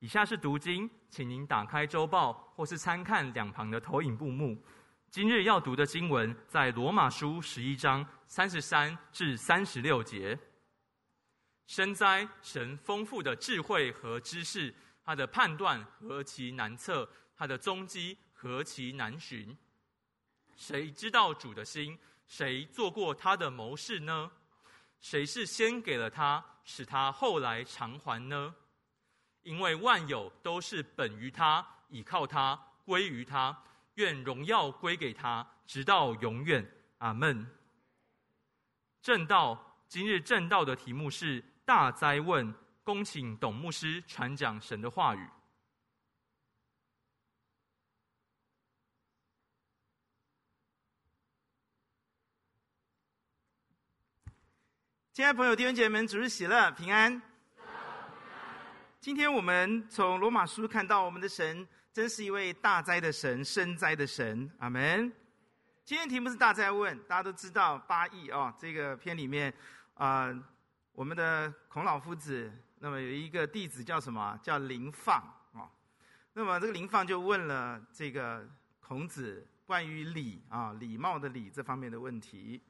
以下是读经，请您打开周报或是参看两旁的投影布幕。今日要读的经文在罗马书十一章三十三至三十六节。深哉，神丰富的智慧和知识，他的判断何其难测，他的踪迹何其难寻。谁知道主的心？谁做过他的谋士呢？谁是先给了他，使他后来偿还呢？因为万有都是本于他，倚靠他，归于他，愿荣耀归给他，直到永远。阿门。正道，今日正道的题目是大灾问，恭请董牧师传讲神的话语。亲爱朋友、弟兄姐妹们，主日喜乐，平安。今天我们从罗马书看到，我们的神真是一位大灾的神，深灾的神。阿门。今天题目是大灾问，大家都知道八义啊，这个篇里面啊、呃，我们的孔老夫子，那么有一个弟子叫什么？叫林放啊。那么这个林放就问了这个孔子关于礼啊，礼貌的礼这方面的问题。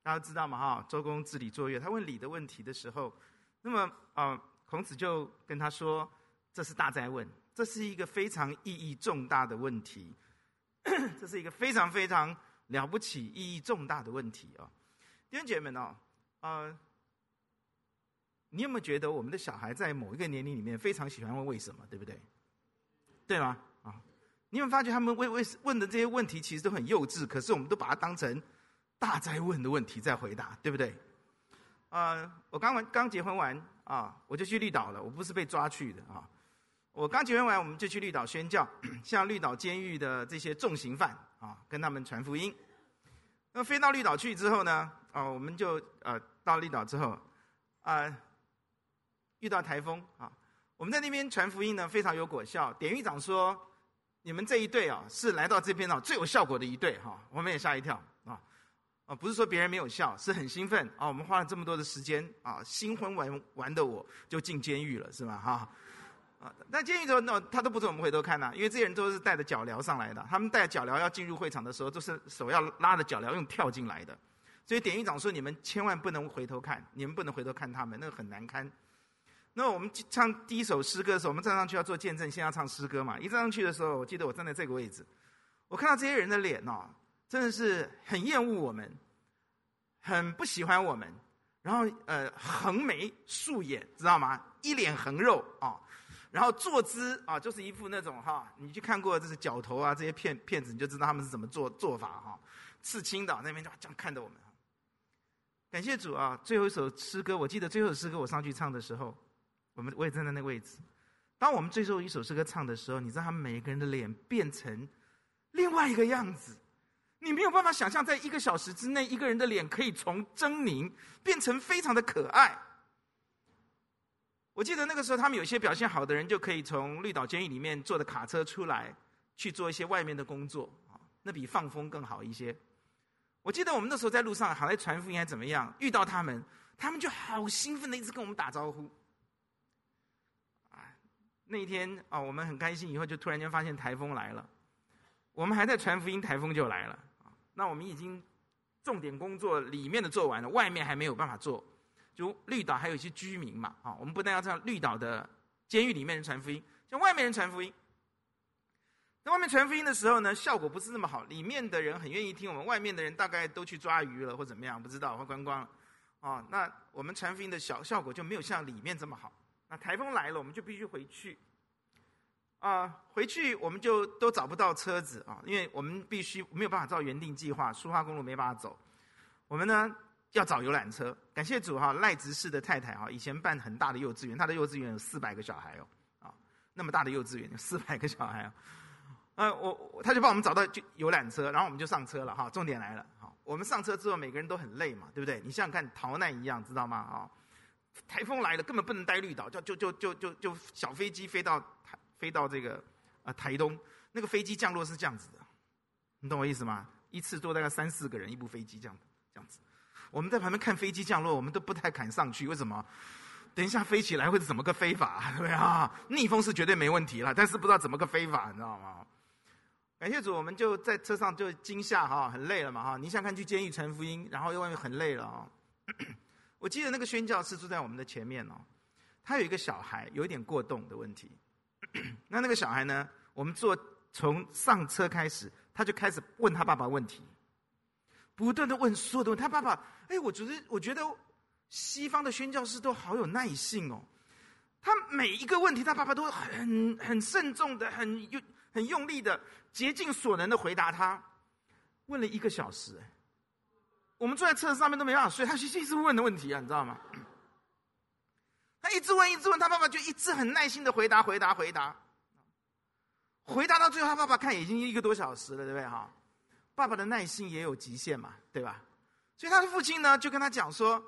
大家知道吗？哈，周公治理作乐，他问礼的问题的时候，那么啊。孔子就跟他说：“这是大哉问，这是一个非常意义重大的问题，这是一个非常非常了不起、意义重大的问题啊！弟兄姐妹们哦，呃，你有没有觉得我们的小孩在某一个年龄里面非常喜欢问为什么，对不对？对吗？啊，你有没有发觉他们为为问的这些问题其实都很幼稚，可是我们都把它当成大哉问的问题在回答，对不对？呃，我刚完刚结婚完。”啊，我就去绿岛了。我不是被抓去的啊。我刚结婚完，我们就去绿岛宣教，向绿岛监狱的这些重刑犯啊，跟他们传福音。那飞到绿岛去之后呢，啊，我们就呃到绿岛之后，啊，遇到台风啊，我们在那边传福音呢，非常有果效。典狱长说，你们这一队啊，是来到这边啊最有效果的一队哈，我们也吓一跳不是说别人没有笑，是很兴奋啊！我们花了这么多的时间啊，新婚玩玩的我就进监狱了，是吗？哈啊！那监狱之后，那他都不准我们回头看呐、因为这些人都是带着脚镣上来的。他们带脚镣要进入会场的时候，都是手要拉着脚镣用跳进来的。所以典狱长说：“你们千万不能回头看，你们不能回头看他们，那个很难堪。”那我们唱第一首诗歌的时候，我们站上去要做见证，先要唱诗歌嘛。一站上去的时候，我记得我站在这个位置，我看到这些人的脸哦。真的是很厌恶我们，很不喜欢我们，然后呃横眉竖眼，知道吗？一脸横肉啊，然后坐姿啊，就是一副那种哈，你去看过这是角头啊这些片片子，你就知道他们是怎么做做法哈。刺青的那边就这样看着我们。感谢主啊！最后一首诗歌，我记得最后一首诗歌我上去唱的时候，我们我也站在那个位置。当我们最后一首诗歌唱的时候，你知道他们每一个人的脸变成另外一个样子。你没有办法想象，在一个小时之内，一个人的脸可以从狰狞变成非常的可爱。我记得那个时候，他们有些表现好的人，就可以从绿岛监狱里面坐的卡车出来，去做一些外面的工作啊，那比放风更好一些。我记得我们那时候在路上，好像传福音还怎么样，遇到他们，他们就好兴奋的一直跟我们打招呼。啊，那一天啊，我们很开心，以后就突然间发现台风来了，我们还在传福音，台风就来了。那我们已经重点工作里面的做完了，外面还没有办法做。就绿岛还有一些居民嘛，啊，我们不但要在绿岛的监狱里面传福音，向外面人传福音。在外面传福音的时候呢，效果不是那么好。里面的人很愿意听，我们外面的人大概都去抓鱼了或怎么样，不知道或观光了。啊，那我们传福音的小效果就没有像里面这么好。那台风来了，我们就必须回去。啊、回去我们就都找不到车子啊，因为我们必须没有办法照原定计划，苏花公路没办法走。我们呢要找游览车，感谢主哈，赖执事的太太哈，以前办很大的幼稚园，他的幼稚园有四百个小孩哦，啊，那么大的幼稚园有四百个小孩啊，呃，我他就帮我们找到就游览车，然后我们就上车了哈。重点来了，好，我们上车之后每个人都很累嘛，对不对？你想想看，逃难一样，知道吗？啊，台风来了，根本不能待绿岛，就就就就就就小飞机飞到台。飞到这个啊台东，那个飞机降落是这样子的，你懂我意思吗？一次坐大概三四个人，一部飞机这样这样子。我们在旁边看飞机降落，我们都不太敢上去，为什么？等一下飞起来会是怎么个飞法？对啊，逆风是绝对没问题了，但是不知道怎么个飞法，你知道吗？感谢主，我们就在车上就惊吓哈，很累了嘛哈。你想看去监狱传福音，然后又外面很累了啊。我记得那个宣教士住在我们的前面哦，他有一个小孩有一点过动的问题。那那个小孩呢，我们坐从上车开始，他就开始问他爸爸问题，不断的问所有的问。他爸爸，哎，我觉得我觉得西方的宣教师都好有耐性哦。他每一个问题，他爸爸都很很慎重的，很用很用力的，竭尽所能的回答他。问了一个小时，我们坐在车子上面都没办法睡。他一直问的问题啊，你知道吗？他一直问，一直问，他爸爸就一直很耐心的回答，回答，回答。回答到最后，他爸爸看已经一个多小时了，对不对哈？爸爸的耐心也有极限嘛，对吧？所以他的父亲呢，就跟他讲说：“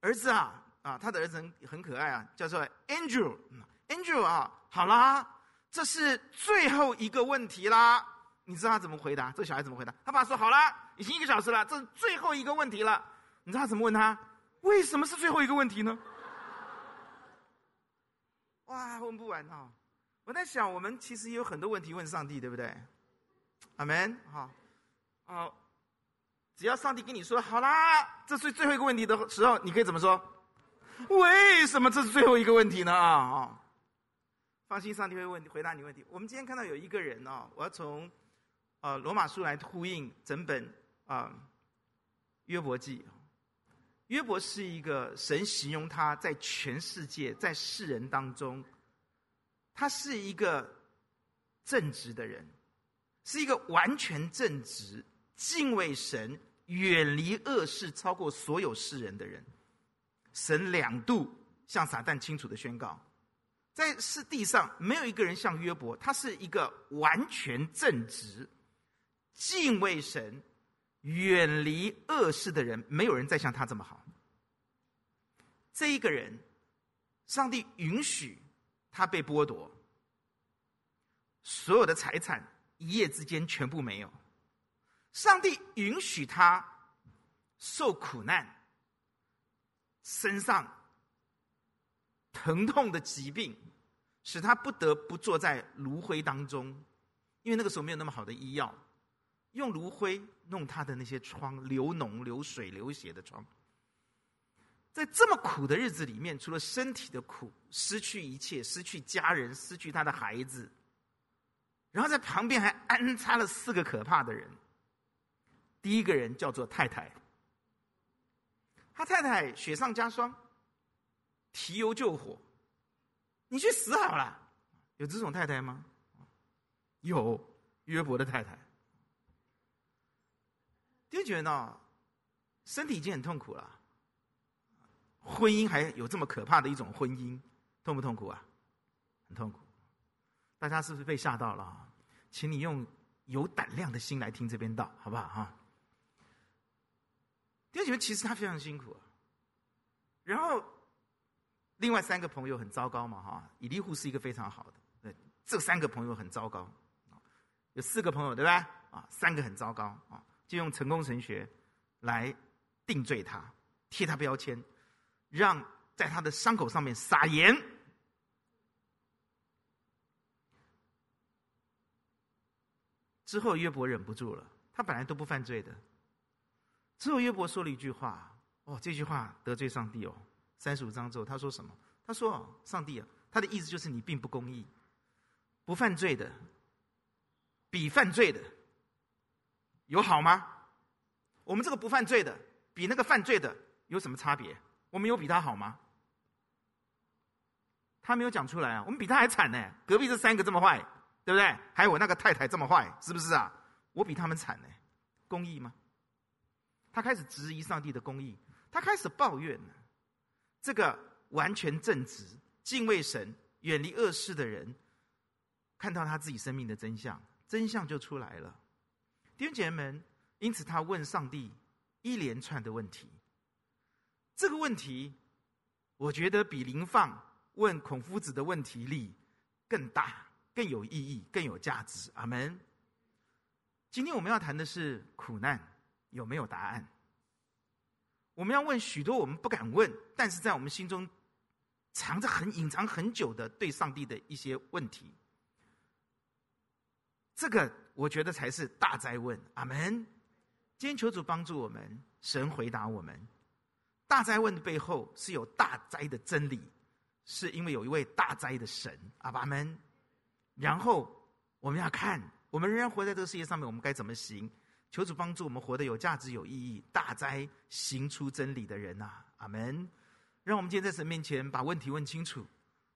儿子啊。”啊，他的儿子很很可爱啊，叫做 Andrew。Andrew 啊，好啦，这是最后一个问题啦。你知道他怎么回答？这小孩怎么回答？他爸说：“好啦，已经一个小时了，这是最后一个问题了。”你知道他怎么问他？为什么是最后一个问题呢？哇，问不完哦！我在想，我们其实也有很多问题问上帝，对不对？阿门。好，好，只要上帝跟你说：“好啦，这是最后一个问题”的时候，你可以怎么说？为什么这是最后一个问题呢？啊，放心，上帝会问回答你问题。我们今天看到有一个人哦，我要从呃罗马书来呼应整本啊约伯记。约伯是一个神形容他在全世界在世人当中，他是一个正直的人，是一个完全正直、敬畏神、远离恶事、超过所有世人的人。神两度向撒旦清楚的宣告，在世地上没有一个人像约伯，他是一个完全正直、敬畏神、远离恶事的人，没有人再像他这么好。这一个人，上帝允许他被剥夺，所有的财产一夜之间全部没有，上帝允许他受苦难。身上疼痛的疾病，使他不得不坐在炉灰当中，因为那个时候没有那么好的医药，用炉灰弄他的那些疮，流脓、流水、流血的疮。在这么苦的日子里面，除了身体的苦，失去一切，失去家人，失去他的孩子，然后在旁边还安插了四个可怕的人。第一个人叫做太太。他太太雪上加霜，提油救火，你去死好了。有这种太太吗？有，约伯的太太。就觉得呢，身体已经很痛苦了，婚姻还有这么可怕的一种婚姻，痛不痛苦啊？很痛苦。大家是不是被吓到了？请你用有胆量的心来听这边道，好不好？哈。因为觉得其实他非常辛苦啊，然后另外三个朋友很糟糕嘛哈，以利户是一个非常好的，对，这三个朋友很糟糕，有四个朋友对吧？啊，三个很糟糕啊，就用成功神学来定罪他，贴他标签，让在他的伤口上面撒盐。之后约伯忍不住了，他本来都不犯罪的。之后约伯说了一句话，哦，这句话得罪上帝哦。三十五章之后，他说什么？他说：“上帝啊，他的意思就是你并不公义，不犯罪的比犯罪的有好吗？我们这个不犯罪的比那个犯罪的有什么差别？我们有比他好吗？他没有讲出来啊。我们比他还惨呢。隔壁这三个这么坏，对不对？还有我那个太太这么坏，是不是啊？我比他们惨呢。公义吗？”他开始质疑上帝的公义，他开始抱怨了。这个完全正直、敬畏神、远离恶事的人，看到他自己生命的真相，真相就出来了。弟兄姐妹们，因此他问上帝一连串的问题。这个问题，我觉得比林放问孔夫子的问题力更大、更有意义、更有价值。阿门。今天我们要谈的是苦难。有没有答案？我们要问许多我们不敢问，但是在我们心中藏着很隐藏很久的对上帝的一些问题。这个我觉得才是大灾问。阿门。今天求主帮助我们，神回答我们。大灾问的背后是有大灾的真理，是因为有一位大灾的神。阿爸们。然后我们要看，我们仍然活在这个世界上面，我们该怎么行？求主帮助我们活得有价值、有意义。大灾行出真理的人呐、阿门。让我们今天在神面前把问题问清楚，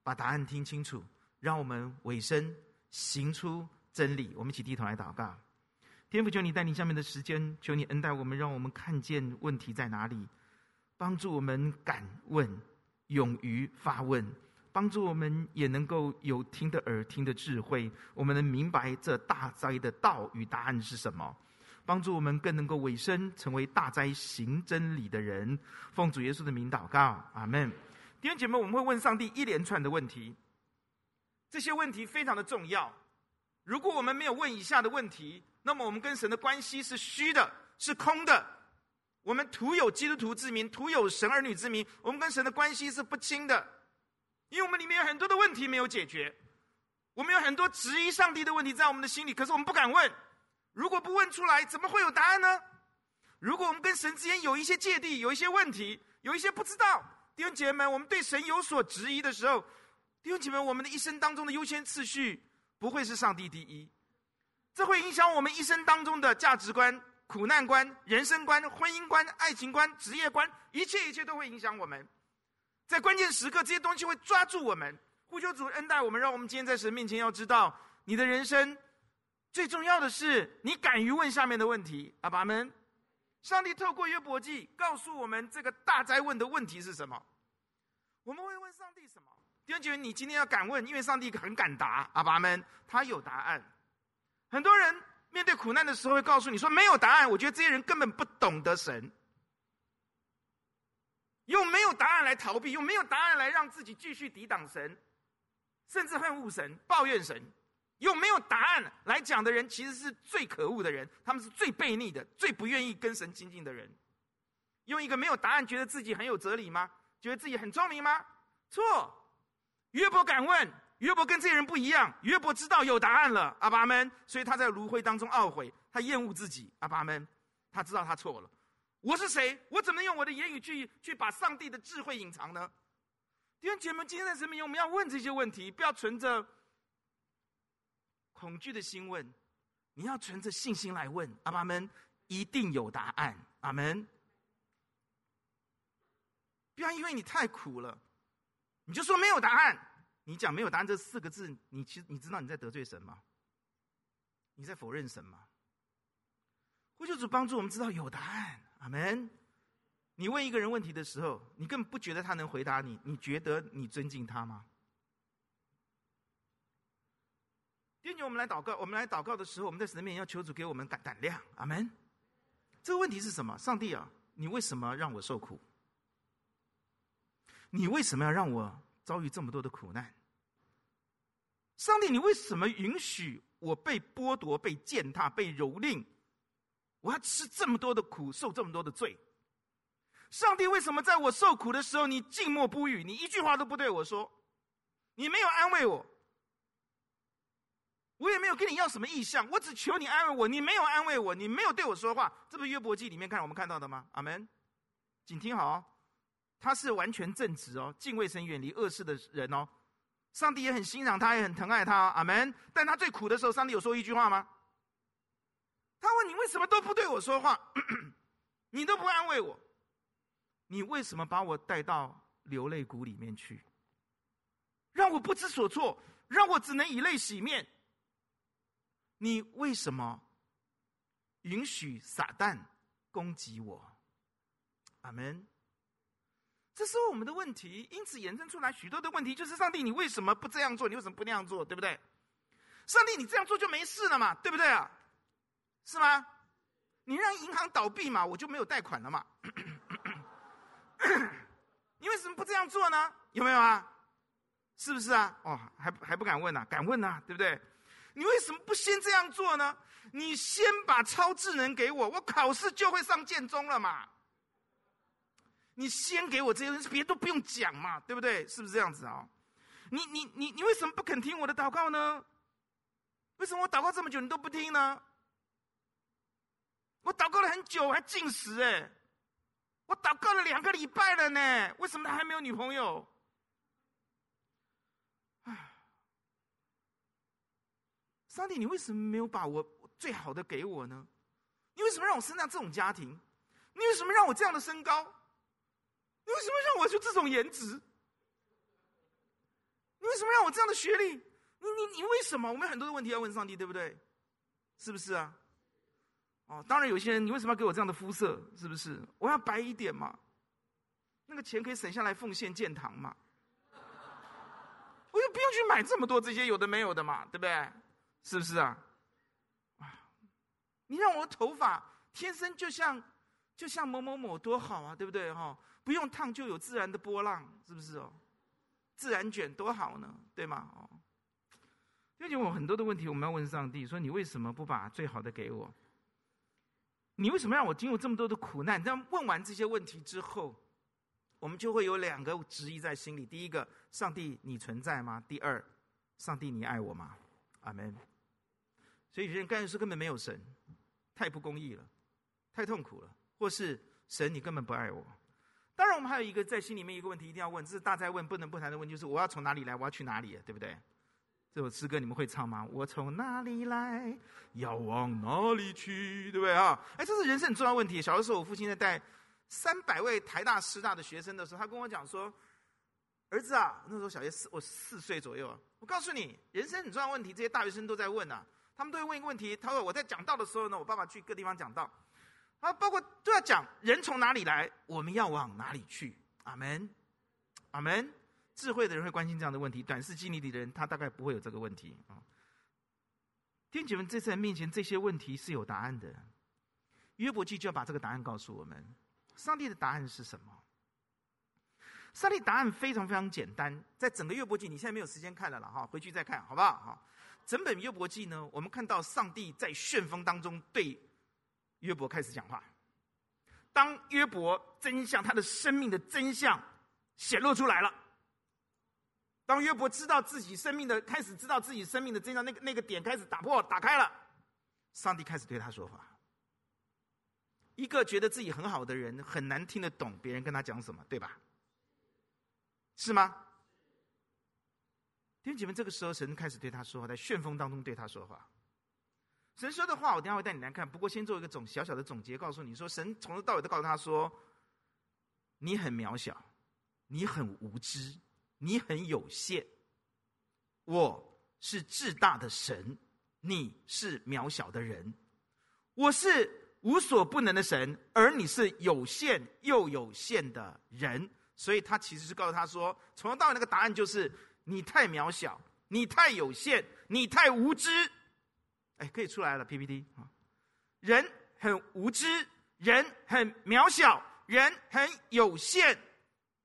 把答案听清楚，让我们委身行出真理。我们一起低头来祷告。天父，求你带领下面的时间，求你恩待我们，让我们看见问题在哪里，帮助我们敢问，勇于发问。帮助我们也能够有听的耳、听的智慧，我们能明白这大灾的道与答案是什么。帮助我们更能够委身成为大灾行真理的人。奉主耶稣的名祷告，阿门。弟兄姐妹，我们会问上帝一连串的问题，这些问题非常的重要。如果我们没有问以下的问题，那么我们跟神的关系是虚的，是空的。我们徒有基督徒之名，徒有神儿女之名，我们跟神的关系是不清的。因为我们里面有很多的问题没有解决，我们有很多质疑上帝的问题在我们的心里，可是我们不敢问。如果不问出来，怎么会有答案呢？如果我们跟神之间有一些芥蒂，有一些问题，有一些不知道，弟兄姐妹们，我们对神有所质疑的时候，弟兄姐妹们，我们的一生当中的优先次序不会是上帝第一，这会影响我们一生当中的价值观、苦难观、人生观、婚姻观、爱情观、职业观，一切一切都会影响我们。在关键时刻，这些东西会抓住我们。呼求主恩待我们，让我们今天在神面前要知道，你的人生最重要的是你敢于问下面的问题。阿爸们，上帝透过约伯记告诉我们，这个大灾问的问题是什么？我们会问上帝什么？弟兄姐妹，你今天要敢问，因为上帝很敢答。阿爸们，他有答案。很多人面对苦难的时候会告诉你说没有答案。我觉得这些人根本不懂得神。用没有答案来逃避，用没有答案来让自己继续抵挡神，甚至恨恶神、抱怨神。用没有答案来讲的人，其实是最可恶的人，他们是最悖逆的、最不愿意跟神亲近的人。用一个没有答案，觉得自己很有哲理吗？觉得自己很聪明吗？错。约伯敢问，约伯跟这些人不一样。约伯知道有答案了，阿爸们，所以他在炉灰当中懊悔，他厌恶自己，阿爸们，他知道他错了。我是谁？我怎么用我的言语去去把上帝的智慧隐藏呢？弟兄姐妹，今天在神面，我们要问这些问题，不要存着恐惧的心问，你要存着信心来问。阿爸们，一定有答案。阿门。不要因为你太苦了，你就说没有答案。你讲没有答案这四个字，你其实你知道你在得罪神吗？你在否认神吗？呼求主帮助我们知道有答案。阿门！你问一个人问题的时候，你根本不觉得他能回答你，你觉得你尊敬他吗？弟兄，我们来祷告。我们来祷告的时候，我们在神面前要求主给我们胆胆量。阿门！这个问题是什么？上帝啊，你为什么让我受苦？你为什么要让我遭遇这么多的苦难？上帝，你为什么允许我被剥夺、被践踏、被蹂躏？我要吃这么多的苦，受这么多的罪。上帝为什么在我受苦的时候，你静默不语，你一句话都不对我说，你没有安慰我，我也没有跟你要什么意向，我只求你安慰我，你没有安慰我，你没有对我说话，这不是约伯记里面看我们看到的吗？阿门，请听好，他是完全正直哦，敬畏神、远离恶事的人哦，上帝也很欣赏他，也很疼爱他哦，阿门。但他最苦的时候，上帝有说一句话吗？他问你为什么都不对我说话？你都不安慰我，你为什么把我带到流泪谷里面去，让我不知所措，让我只能以泪洗面？你为什么允许撒旦攻击我？阿门。这是我们的问题，因此衍生出来许多的问题，就是上帝，你为什么不这样做？你为什么不那样做？对不对？上帝，你这样做就没事了嘛？对不对啊？是吗？你让银行倒闭嘛，我就没有贷款了嘛。你为什么不这样做呢？有没有啊？是不是啊？哦，还还不敢问呢、敢问呢、对不对？你为什么不先这样做呢？你先把超智能给我，我考试就会上建中了嘛。你先给我这些东西，别人都不用讲嘛，对不对？是不是这样子啊？你你你你为什么不肯听我的祷告呢？为什么我祷告这么久你都不听呢？我祷告了很久，还禁食哎！我祷告了两个礼拜了呢，为什么他还没有女朋友？唉，上帝，你为什么没有把我最好的给我呢？你为什么让我生在这种家庭？你为什么让我这样的身高？你为什么让我就这种颜值？你为什么让我这样的学历？你你你为什么？我们有很多的问题要问上帝，对不对？是不是啊？哦，当然有些人，你为什么要给我这样的肤色？是不是？我要白一点嘛？那个钱可以省下来奉献建堂嘛？我又不用去买这么多这些有的没有的嘛，对不对？是不是啊？啊你让我头发天生就像就像某某某多好啊，对不对？哈，不用烫就有自然的波浪，是不是哦？自然卷多好呢，对吗？哦，因为我很多的问题，我们要问上帝，说你为什么不把最好的给我？你为什么让我经过这么多的苦难？这样问完这些问题之后，我们就会有两个质疑在心里：第一个，上帝你存在吗？第二，上帝你爱我吗？阿门。所以有些人干的事根本没有神，太不公义了，太痛苦了，或是神你根本不爱我。当然，我们还有一个在心里面一个问题一定要问，这是大哉问不能不谈的问，就是我要从哪里来？我要去哪里？对不对？这首诗歌你们会唱吗？我从哪里来，要往哪里去，对不对啊？哎，这是人生很重要问题。小的时候，我父亲在带三百位台大、师大的学生的时候，他跟我讲说：“儿子啊，那时候小学四，我四岁左右。我告诉你，人生很重要问题，这些大学生都在问啊。他们都会问一个问题。他说我在讲道的时候呢，我爸爸去各地方讲道，啊，包括都要讲人从哪里来，我们要往哪里去。阿门，阿门。”智慧的人会关心这样的问题，短视经历的人他大概不会有这个问题啊。弟兄姐妹，这次在面前这些问题是有答案的，约伯记就要把这个答案告诉我们。上帝的答案是什么？上帝答案非常非常简单，在整个约伯记，你现在没有时间看了了哈，回去再看好不好？哈，整本约伯记呢，我们看到上帝在旋风当中对约伯开始讲话。当约伯真相，他的生命的真相显露出来了。当约伯知道自己生命的开始，知道自己生命的真相，那个那个点开始打破打开了，上帝开始对他说话。一个觉得自己很好的人，很难听得懂别人跟他讲什么，对吧？是吗？弟兄姐妹，这个时候神开始对他说话，在旋风当中对他说话。神说的话，我等下会带你来看。不过先做一个总小小的总结，告诉你说，神从头到尾都告诉他说：“你很渺小，你很无知。”你很有限，我是至大的神，你是渺小的人。我是无所不能的神，而你是有限又有限的人。所以他其实是告诉他说，从头到尾那个答案就是：你太渺小，你太有限，你太无知。哎，可以出来了 PPT 啊！人很无知，人很渺小，人很有限，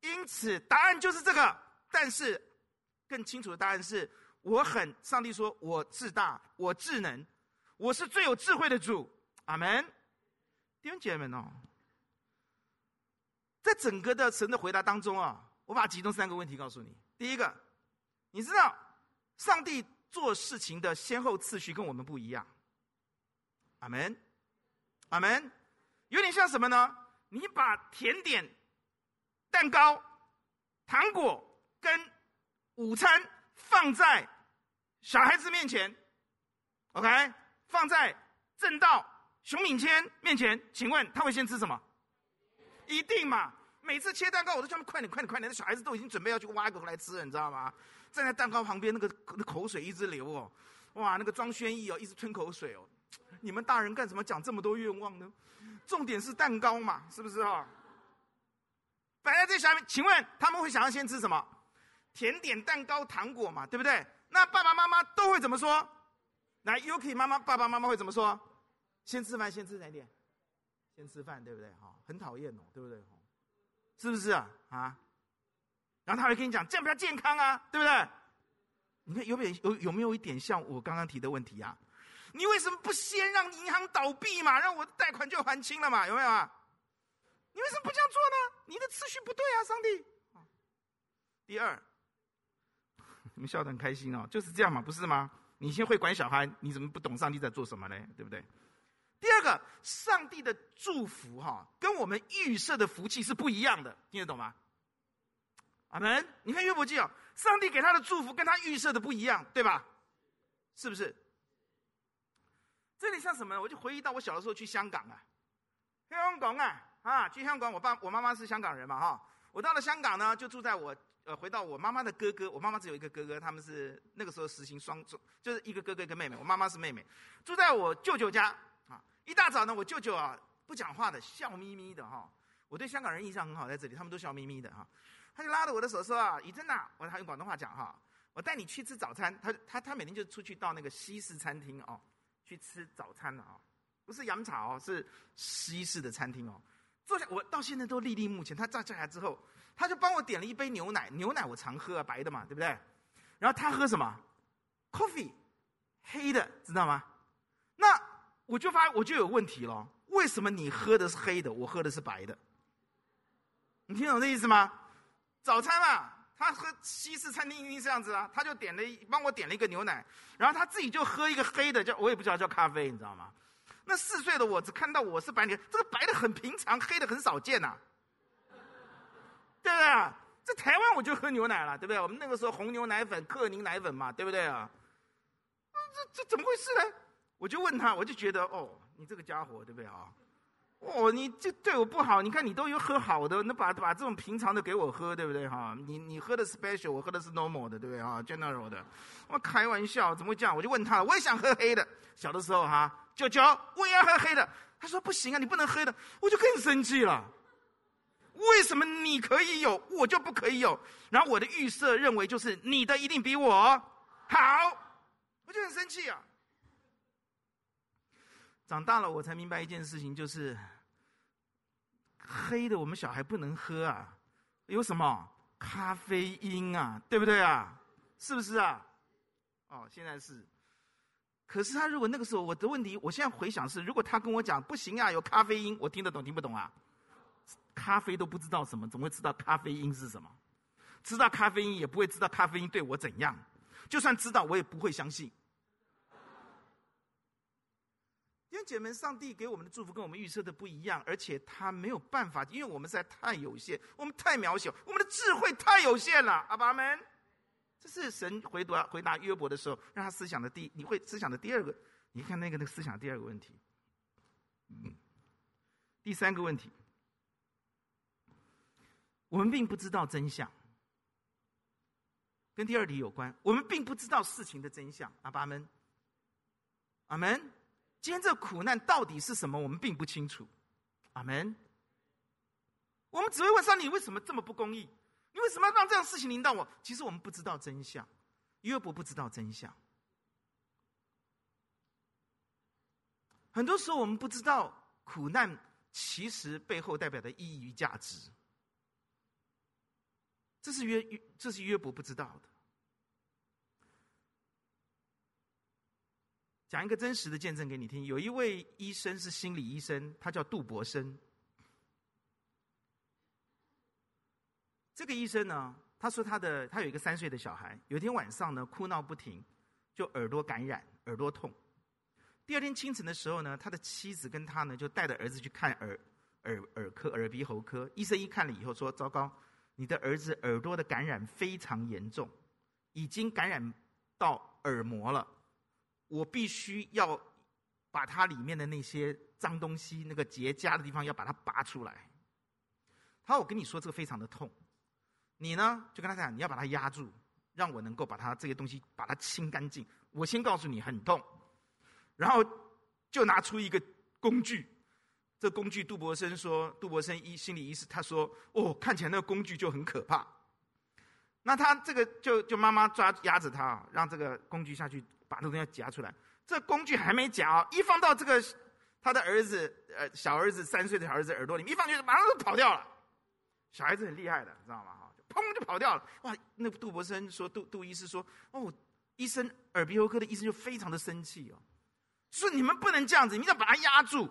因此答案就是这个。但是，更清楚的答案是：我很上帝说，我自大，我智能，我是最有智慧的主。阿门。弟兄姐妹们哦，在整个的神的回答当中啊，我把其中三个问题告诉你。第一个，你知道上帝做事情的先后次序跟我们不一样。阿门，阿门。有点像什么呢？你把甜点、蛋糕、糖果。跟午餐放在小孩子面前，OK，放在正道熊敏谦面前，请问他会先吃什么？一定嘛！每次切蛋糕，我都叫他们快点、快点、快点。那小孩子都已经准备要去挖一个回来吃了，你知道吗？站在蛋糕旁边，那个那口水一直流哦，哇，那个庄轩逸哦，一直吞口水哦。你们大人干什么讲这么多愿望呢？重点是蛋糕嘛，是不是啊、哦？摆在这下面，请问他们会想要先吃什么？甜点、蛋糕、糖果嘛，对不对？那爸爸妈妈都会怎么说？来，Yuki 妈妈、爸爸妈妈会怎么说？先吃饭，先吃哪点？先吃饭，对不对？哈，很讨厌哦，对不对？是不是啊？啊？然后他会跟你讲，这样比较健康啊，对不对？你看有没有有有没有一点像我刚刚提的问题啊？你为什么不先让银行倒闭嘛，让我的贷款就还清了嘛？有没有啊？你为什么不这样做呢？你的次序不对啊，上帝。第二，你们笑得很开心哦，就是这样嘛，不是吗？你先会管小孩，你怎么不懂上帝在做什么呢？对不对？第二个，上帝的祝福哈，跟我们预设的福气是不一样的，听得懂吗？阿门。你看约伯记哦，上帝给他的祝福跟他预设的不一样，对吧？是不是？这里像什么呢？我就回忆到我小的时候去香港啊，香港啊啊，去香港，我爸我妈妈是香港人嘛哈，我到了香港呢，就住在我。呃，回到我妈妈的哥哥，我妈妈只有一个哥哥，他们是那个时候实行双种，就是一个哥哥一个妹妹。我妈妈是妹妹，住在我舅舅家。一大早呢，我舅舅啊不讲话的，笑眯眯的哈。我对香港人印象很好，在这里他们都笑眯眯的哈。他就拉着我的手说啊，以真呐，我还用广东话讲哈，我带你去吃早餐。他他他每天就出去到那个西式餐厅哦，去吃早餐了啊，不是洋茶哦，是西式的餐厅哦。坐下，我到现在都历历目前。他站下来之后。他就帮我点了一杯牛奶，牛奶我常喝啊，白的嘛，对不对？然后他喝什么？Coffee，黑的，知道吗？我就发，我就有问题了。为什么你喝的是黑的，我喝的是白的？你听懂这意思吗？早餐嘛，他喝西式餐厅一定这样子啊，他就点了一，帮我点了一个牛奶，然后他自己就喝一个黑的，叫我也不知道叫咖啡，你知道吗？那四岁的我只看到我是白的，这个白的很平常，黑的很少见呐、对不对啊？在台湾我就喝牛奶了，对不对？我们那个时候红牛奶粉、克宁奶粉嘛，对不对啊？这这怎么回事呢？我就问他，我就觉得哦，你这个家伙，对不对啊？哦，你这对我不好。你看你都有喝好的，那把把这种平常的给我喝，对不对哈？你你喝的 special，我喝的是 normal 的，对不对啊？general 的。我开玩笑，怎么会这样？我就问他，我也想喝黑的。小的时候哈，舅舅，我也要喝黑的。他说不行啊，你不能喝的。我就更生气了。为什么你可以有，我就不可以有？然后我的预设认为就是你的一定比我好，我就很生气啊。长大了我才明白一件事情，就是黑的我们小孩不能喝啊，有什么咖啡因啊，对不对啊？是不是啊？哦，现在是。可是他如果那个时候我的问题，我现在回想是，如果他跟我讲不行啊，有咖啡因，我听得懂听不懂啊？咖啡都不知道什么，怎么会知道咖啡因是什么？知道咖啡因也不会知道咖啡因对我怎样。就算知道，我也不会相信。弟兄姐妹，上帝给我们的祝福跟我们预测的不一样，而且他没有办法，因为我们实在太有限，我们太渺小，我们的智慧太有限了。阿爸们，这是神回答回答约伯的时候，让他思想的第，你会思想的第二个，你看那个那个思想第二个问题。嗯，第三个问题。我们并不知道真相，跟第二题有关。我们并不知道事情的真相。阿爸们，阿门。今天这苦难到底是什么？我们并不清楚。阿门。我们只会问上帝：为什么这么不公义？你为什么要让这样事情临到我？其实我们不知道真相。约伯不知道真相。很多时候，我们不知道苦难其实背后代表的意义与价值。这是约，这是约伯不知道的。讲一个真实的见证给你听。有一位医生是心理医生，他叫杜伯生。这个医生呢，他说他的他有一个三岁的小孩，有一天晚上呢哭闹不停，就耳朵感染，耳朵痛。第二天清晨的时候呢，他的妻子跟他呢就带着儿子去看耳耳耳科、耳鼻喉科。医生一看了以后说：“糟糕。”你的儿子耳朵的感染非常严重，已经感染到耳膜了。我必须要把它里面的那些脏东西、那个结痂的地方要把它拔出来。他说：“我跟你说，这个非常的痛。你呢，就跟他讲，你要把它压住，让我能够把它这些东西把它清干净。我先告诉你很痛，然后就拿出一个工具。”这工具，杜伯生说，杜伯生医心理医师，他说：“哦，看起来那个工具就很可怕。”那他这个就就妈妈抓压着他，让这个工具下去把这东西夹出来。这工具还没夹，一放到这个他的儿子呃小儿子三岁的小儿子耳朵里面，一放进去，马上就跑掉了。小孩子很厉害的，知道吗？哈，砰就跑掉了。哇，那杜伯生说，杜杜医师说：“哦，医生耳鼻喉科的医生就非常的生气哦，说你们不能这样子，你要把他压住。”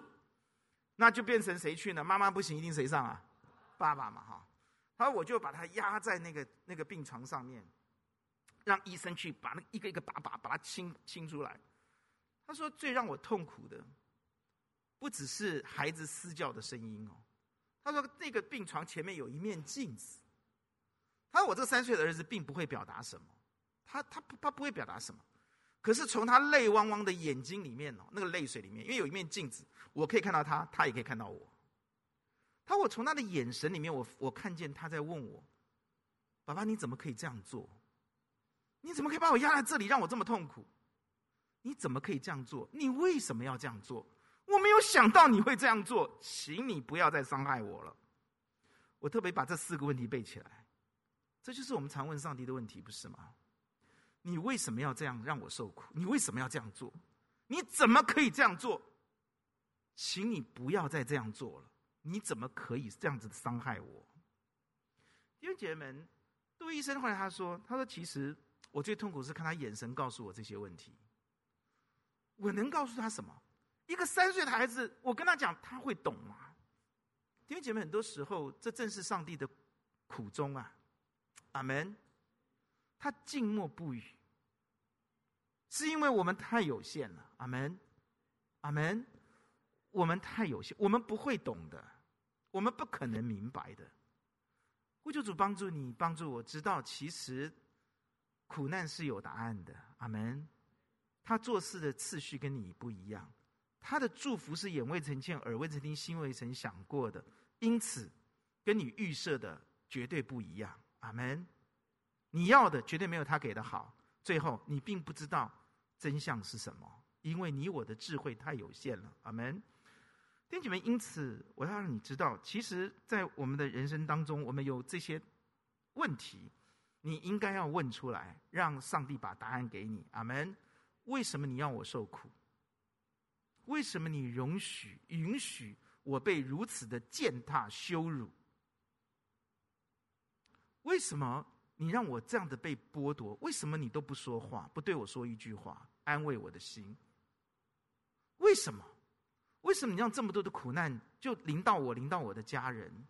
那就变成谁去呢？妈妈不行，一定谁上啊？爸爸嘛，哈。他说我就把他压在那个那个病床上面，让医生去把那一个一个把把把它清清出来。他说最让我痛苦的，不只是孩子嘶叫的声音哦。他说那个病床前面有一面镜子。他说我这三岁的儿子并不会表达什么，他他他不会表达什么。可是从他泪汪汪的眼睛里面哦，那个泪水里面，因为有一面镜子，我可以看到他，他也可以看到我。他我从他的眼神里面，我我看见他在问我：“爸爸，你怎么可以这样做？你怎么可以把我压在这里，让我这么痛苦？你怎么可以这样做？你为什么要这样做？我没有想到你会这样做，请你不要再伤害我了。”我特别把这四个问题背起来，这就是我们常问上帝的问题，不是吗？你为什么要这样让我受苦？你为什么要这样做？你怎么可以这样做？请你不要再这样做了。你怎么可以这样子伤害我？弟兄姐妹们，杜医生后来他说：“他说其实我最痛苦是看他眼神告诉我这些问题。我能告诉他什么？一个三岁的孩子，我跟他讲，他会懂吗？”弟兄姐妹，很多时候这正是上帝的苦衷啊！阿门。他静默不语。是因为我们太有限了，阿门，阿门。我们太有限，我们不会懂的，我们不可能明白的。呼求主帮助你，帮助我知道，其实苦难是有答案的，阿门。他做事的次序跟你不一样，他的祝福是眼未曾见、耳未曾听、心未曾想过的，因此跟你预设的绝对不一样，阿门。你要的绝对没有他给的好，最后你并不知道。真相是什么？因为你我的智慧太有限了。阿门。弟兄们，因此我要让你知道，其实，在我们的人生当中，我们有这些问题，你应该要问出来，让上帝把答案给你。阿门。为什么你要我受苦？为什么你容许、允许我被如此的践踏、羞辱？为什么？你让我这样的被剥夺，为什么你都不说话，不对我说一句话，安慰我的心？为什么？为什么你让这么多的苦难就临到我，临到我的家人？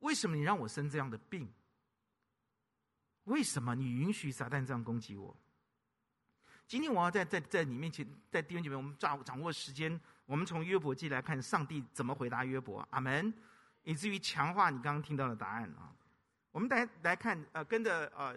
为什么你让我生这样的病？为什么你允许撒旦这样攻击我？今天我要在在在你面前，在弟兄姐妹，我们掌掌握时间，我们从约伯记来看上帝怎么回答约伯，阿门，以至于强化你刚刚听到的答案啊。我们来来看，呃，跟着呃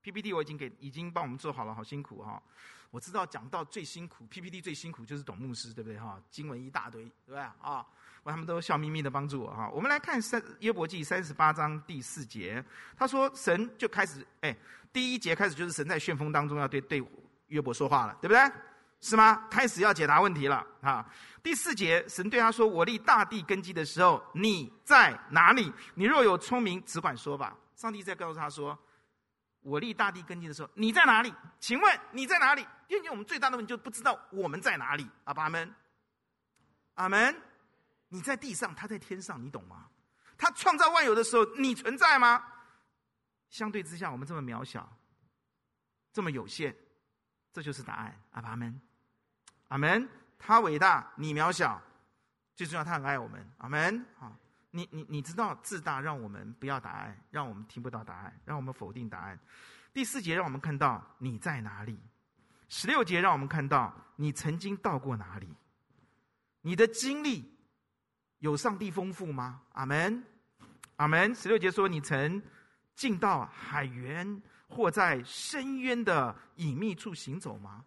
PPT 我已经给已经帮我们做好了，好辛苦哈、我知道讲到最辛苦 PPT 最辛苦就是董牧师，对不对哈？经文一大堆，对不对啊？他们都笑眯眯的帮助我哈。我们来看三约伯记三十八章第四节，他说神就开始，哎，第一节开始就是神在旋风当中要对对约伯说话了，对不对？是吗？开始要解答问题了啊！第四节，神对他说：“我立大地根基的时候，你在哪里？你若有聪明，只管说吧。”上帝在告诉他说：“我立大地根基的时候，你在哪里？请问你在哪里？因为我们最大的问题就不知道我们在哪里。”阿爸们，阿门。你在地上，他在天上，你懂吗？他创造万有的时候，你存在吗？相对之下，我们这么渺小，这么有限，这就是答案。阿爸们。阿门，他伟大，你渺小，最重要，他很爱我们。阿门。好，你你你知道自大让我们不要答案，让我们听不到答案，让我们否定答案。第四节让我们看到你在哪里，十六节让我们看到你曾经到过哪里，你的经历有上帝丰富吗？阿门，阿门。十六节说你曾进到海源或在深渊的隐秘处行走吗？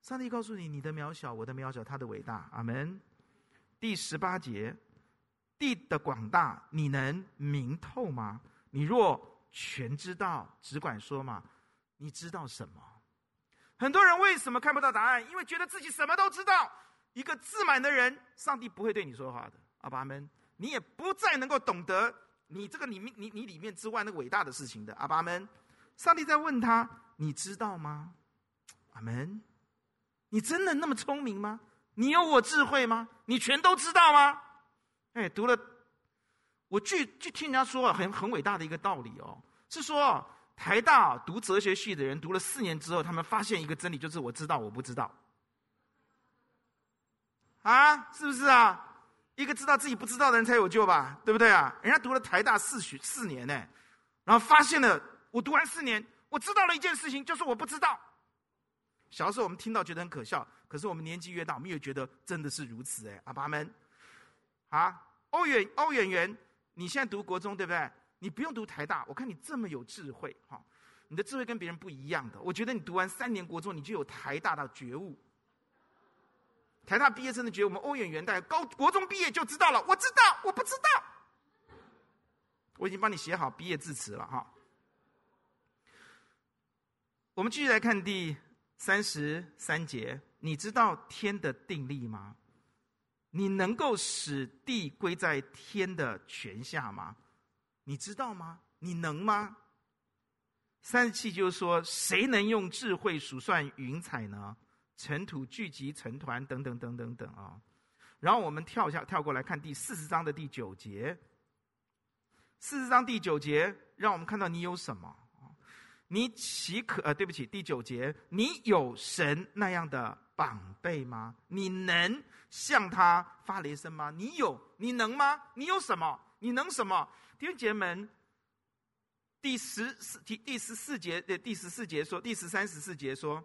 上帝告诉你你的渺小，我的渺小，他的伟大。阿门。第十八节，地的广大，你能明透吗？你若全知道，只管说嘛。你知道什么？很多人为什么看不到答案？因为觉得自己什么都知道。一个自满的人，上帝不会对你说话的。阿们，你也不再能够懂得你这个里面，你你里面之外那个伟大的事情的。阿们，上帝在问他：你知道吗？阿门。你真的那么聪明吗？你有我智慧吗？你全都知道吗？哎，读了，我据据听人家说很很伟大的一个道理哦，是说台大读哲学系的人读了四年之后，他们发现一个真理，就是我知道我不知道。啊，是不是啊？一个知道自己不知道的人才有救吧，对不对啊？人家读了台大四学四年呢，然后发现了，我读完四年，我知道了一件事情，就是我不知道。小时候我们听到觉得很可笑，可是我们年纪越大，我们越觉得真的是如此哎，阿爸们，啊，欧远欧远远，你现在读国中对不对？你不用读台大，我看你这么有智慧哈，你的智慧跟别人不一样的。我觉得你读完三年国中，你就有台大的觉悟。台大毕业生的觉悟，我们欧远元代高国中毕业就知道了，我知道，我不知道，我已经帮你写好毕业致辞了哈。我们继续来看第。三十三节，你知道天的定力吗？你能够使地归在天的权下吗？你知道吗？你能吗？三十七就是说，谁能用智慧数算云彩呢？尘土聚集成团，等等等等等啊。然后我们跳下跳过来看第四十章的第九节。四十章第九节，让我们看到你有什么？你岂可？呃，对不起，第九节，你有神那样的膀臂吗？你能向他发雷声吗？你有？你能吗？你有什么？你能什么？弟兄姐妹们，第十四、第第十四节的第十四节说，第十三、十四节说，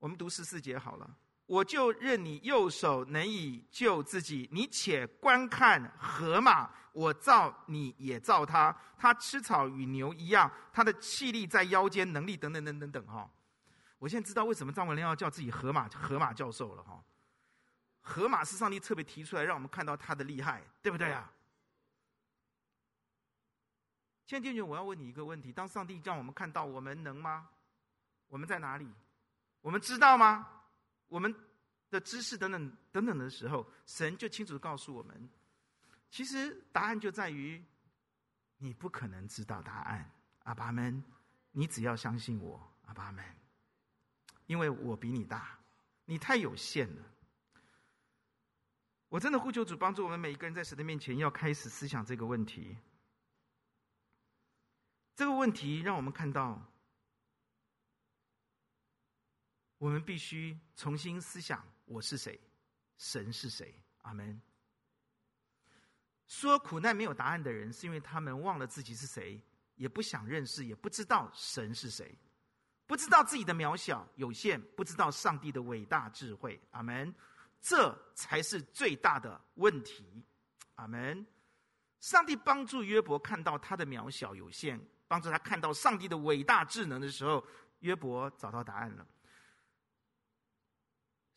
我们读十四节好了。我就认你右手能以救自己，你且观看河马，我造你也造他，他吃草与牛一样，他的气力在腰间，能力等等等等等哈。我现在知道为什么张文亮要叫自己河马河马教授了哈。河马是上帝特别提出来让我们看到他的厉害，对不对啊？现在弟兄，我要问你一个问题：当上帝让我们看到，我们能吗？我们在哪里？我们知道吗？我们的知识等等等等的时候，神就清楚地告诉我们，其实答案就在于，你不可能知道答案，阿爸们，你只要相信我，阿爸们，因为我比你大，你太有限了。我真的呼求主帮助我们每一个人在神的面前要开始思想这个问题。这个问题让我们看到。我们必须重新思想：我是谁？神是谁？阿门。说苦难没有答案的人，是因为他们忘了自己是谁，也不想认识，也不知道神是谁，不知道自己的渺小有限，不知道上帝的伟大智慧。阿门。这才是最大的问题。阿门。上帝帮助约伯看到他的渺小有限，帮助他看到上帝的伟大智能的时候，约伯找到答案了。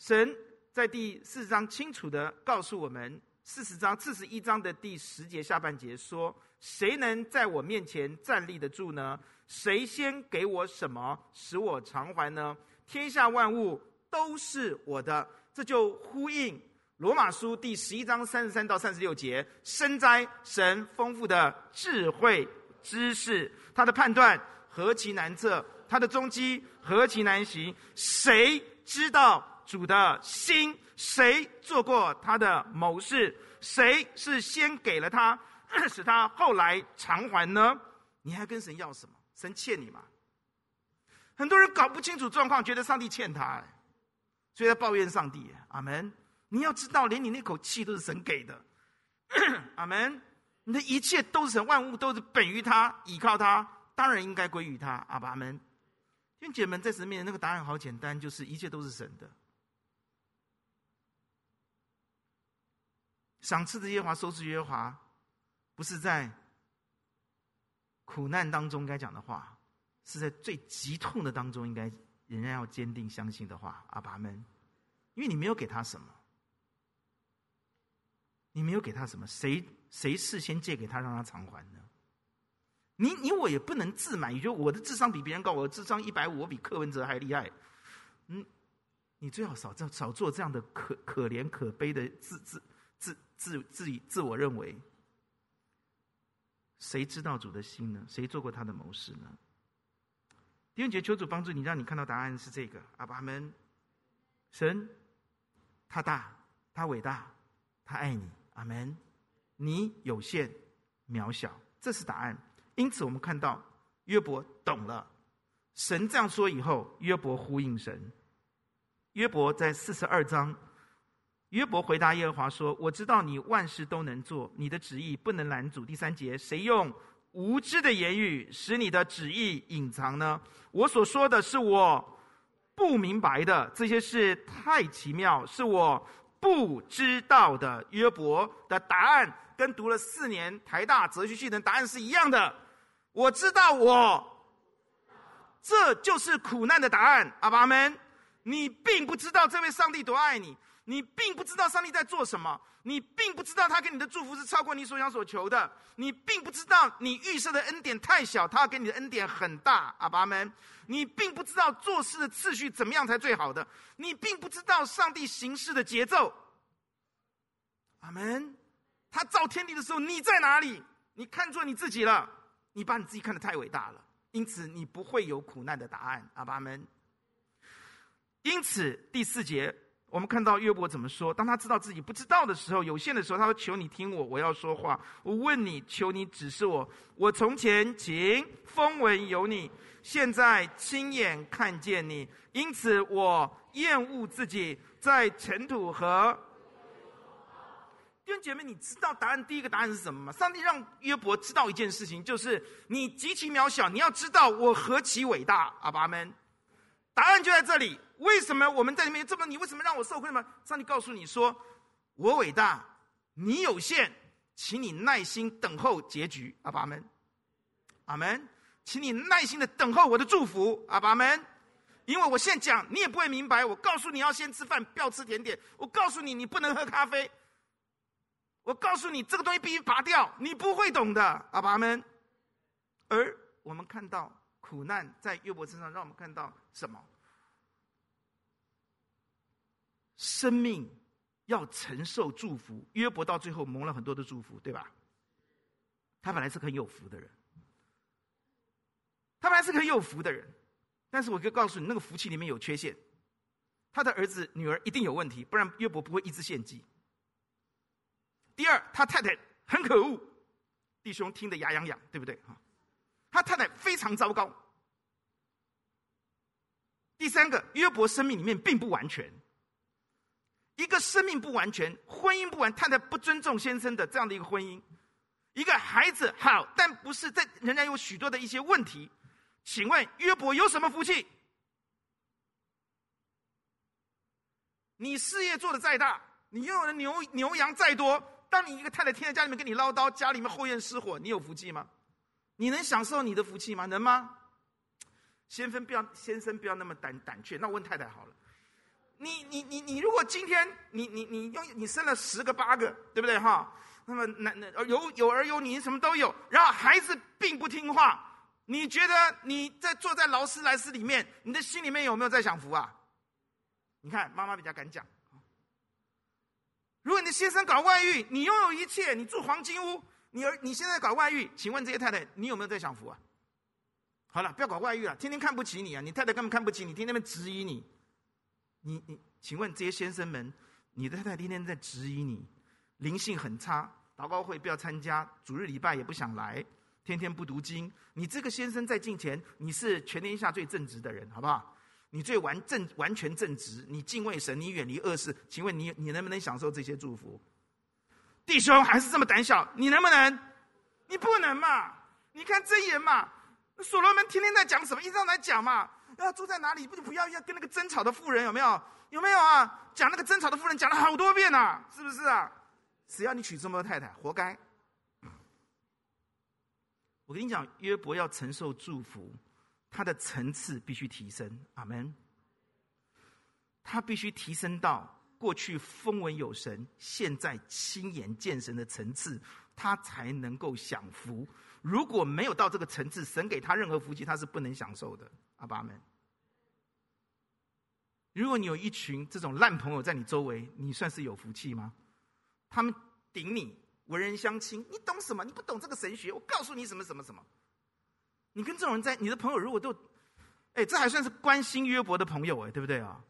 神在第四章清楚地告诉我们，四十章四十一章的第十节下半节说：“谁能在我面前站立得住呢？谁先给我什么，使我偿还呢？天下万物都是我的。”这就呼应罗马书第十一章三十三到三十六节：“深哉，神丰富的智慧知识，他的判断何其难测，他的踪迹何其难行，谁知道？”主的心，谁做过他的谋士？谁是先给了他，使他后来偿还呢？你还跟神要什么？神欠你吗？很多人搞不清楚状况，觉得上帝欠他，所以他抱怨上帝。阿门。你要知道，连你那口气都是神给的。阿门。你的一切都是神，万物都是本于他，倚靠他，当然应该归于他。阿爸们，弟兄姐们，在神面前，那个答案好简单，就是一切都是神的。赏赐的耶华，收赐耶和华，不是在苦难当中该讲的话，是在最极痛的当中应该仍然要坚定相信的话。阿爸们，因为你没有给他什么，你没有给他什么，谁谁事先借给他让他偿还呢？你你我也不能自满，你觉得我的智商比别人高，我的智商一百五，我比柯文哲还厉害。嗯，你最好少这少做这样的可可怜可悲的自自。自自自己自我认为，谁知道主的心呢？谁做过他的谋士呢？弟兄姐，求主帮助你，让你看到答案是这个。阿爸们，神，他大，他伟大，他爱你。阿门。你有限，渺小，这是答案。因此，我们看到约伯懂了。神这样说以后，约伯呼应神。约伯在四十二章。约伯回答耶和华说：“我知道你万事都能做，你的旨意不能拦阻。”第三节，谁用无知的言语使你的旨意隐藏呢？我所说的是我不明白的，这些事太奇妙，是我不知道的。约伯的答案跟读了四年台大哲学系的答案是一样的。我知道我，这就是苦难的答案。阿爸们，你并不知道这位上帝多爱你。你并不知道上帝在做什么，你并不知道他给你的祝福是超过你所想所求的，你并不知道你预设的恩典太小，他给你的恩典很大，阿爸们，你并不知道做事的次序怎么样才最好的，你并不知道上帝行事的节奏，阿门。他造天地的时候，你在哪里？你看错你自己了，你把你自己看得太伟大了，因此你不会有苦难的答案，阿爸们。因此第四节。我们看到约伯怎么说？当他知道自己不知道的时候，有限的时候，他说：“求你听我，我要说话。我问你，求你指示我。我从前仅风闻有你，现在亲眼看见你，因此我厌恶自己在尘土和……”弟兄姐妹，你知道答案？第一个答案是什么吗？上帝让约伯知道一件事情，就是你极其渺小，你要知道我何其伟大。阿爸们，答案就在这里。为什么我们在里面这么？你为什么让我受困吗？上帝告诉你说：“我伟大，你有限，请你耐心等候结局。”阿爸们，阿门，请你耐心的等候我的祝福。阿爸们，因为我现在讲你也不会明白。我告诉你要先吃饭，不要吃甜点。我告诉你你不能喝咖啡。我告诉你这个东西必须拔掉，你不会懂的。阿爸们，而我们看到苦难在约伯身上，让我们看到什么？生命要承受祝福，约伯到最后蒙了很多的祝福，对吧？他本来是很有福的人，他本来是很有福的人，但是我可以告诉你，那个福气里面有缺陷，他的儿子女儿一定有问题，不然约伯不会一直献祭。第二，他太太很可恶，弟兄听得牙痒痒，对不对？哈，他太太非常糟糕。第三个，约伯生命里面并不完全。一个生命不完全、婚姻不完、太太不尊重先生的这样的一个婚姻，一个孩子好，但不是在仍然有许多的一些问题。请问约伯有什么福气？你事业做得再大，你拥有的牛牛羊再多，当你一个太太天天家里面跟你唠叨，家里面后院失火，你有福气吗？你能享受你的福气吗？能吗？先生不要，先生不要那么胆胆怯。那我问太太好了。你你你你，如果今天你你你用你生了十个八个，对不对哈？那么男男有有儿有女，什么都有，然后孩子并不听话，你觉得你在坐在劳斯莱斯里面，你的心里面有没有在享福啊？你看妈妈比较敢讲。如果你的先生搞外遇，你拥有一切，你住黄金屋，你儿你现在搞外遇，请问这些太太，你有没有在享福啊？好了，不要搞外遇了，天天看不起你啊！你太太根本看不起你，天天在质疑你。你你，请问这些先生们，你的太太天天在质疑你，灵性很差，祷告会不要参加，主日礼拜也不想来，天天不读经。你这个先生在敬前，你是全天下最正直的人，好不好？你最完正完全正直，你敬畏神，你远离恶事。请问你你能不能享受这些祝福？弟兄还是这么胆小，你能不能？你不能嘛？你看真言嘛，所罗门天天在讲什么？一直在讲嘛。要住在哪里？不就不要要跟那个争吵的妇人有没有？有没有啊？讲那个争吵的妇人讲了好多遍呐、啊，是不是啊？只要你娶这么多太太，活该。我跟你讲，约伯要承受祝福，他的层次必须提升。阿门。他必须提升到过去风闻有神，现在亲眼见神的层次，他才能够享福。如果没有到这个层次，神给他任何福气，他是不能享受的。阿爸们，如果你有一群这种烂朋友在你周围，你算是有福气吗？他们顶你，文人相轻，你懂什么？你不懂这个神学，我告诉你什么什么什么。你跟这种人在，你的朋友如果都，哎，这还算是关心约伯的朋友哎，对不对啊？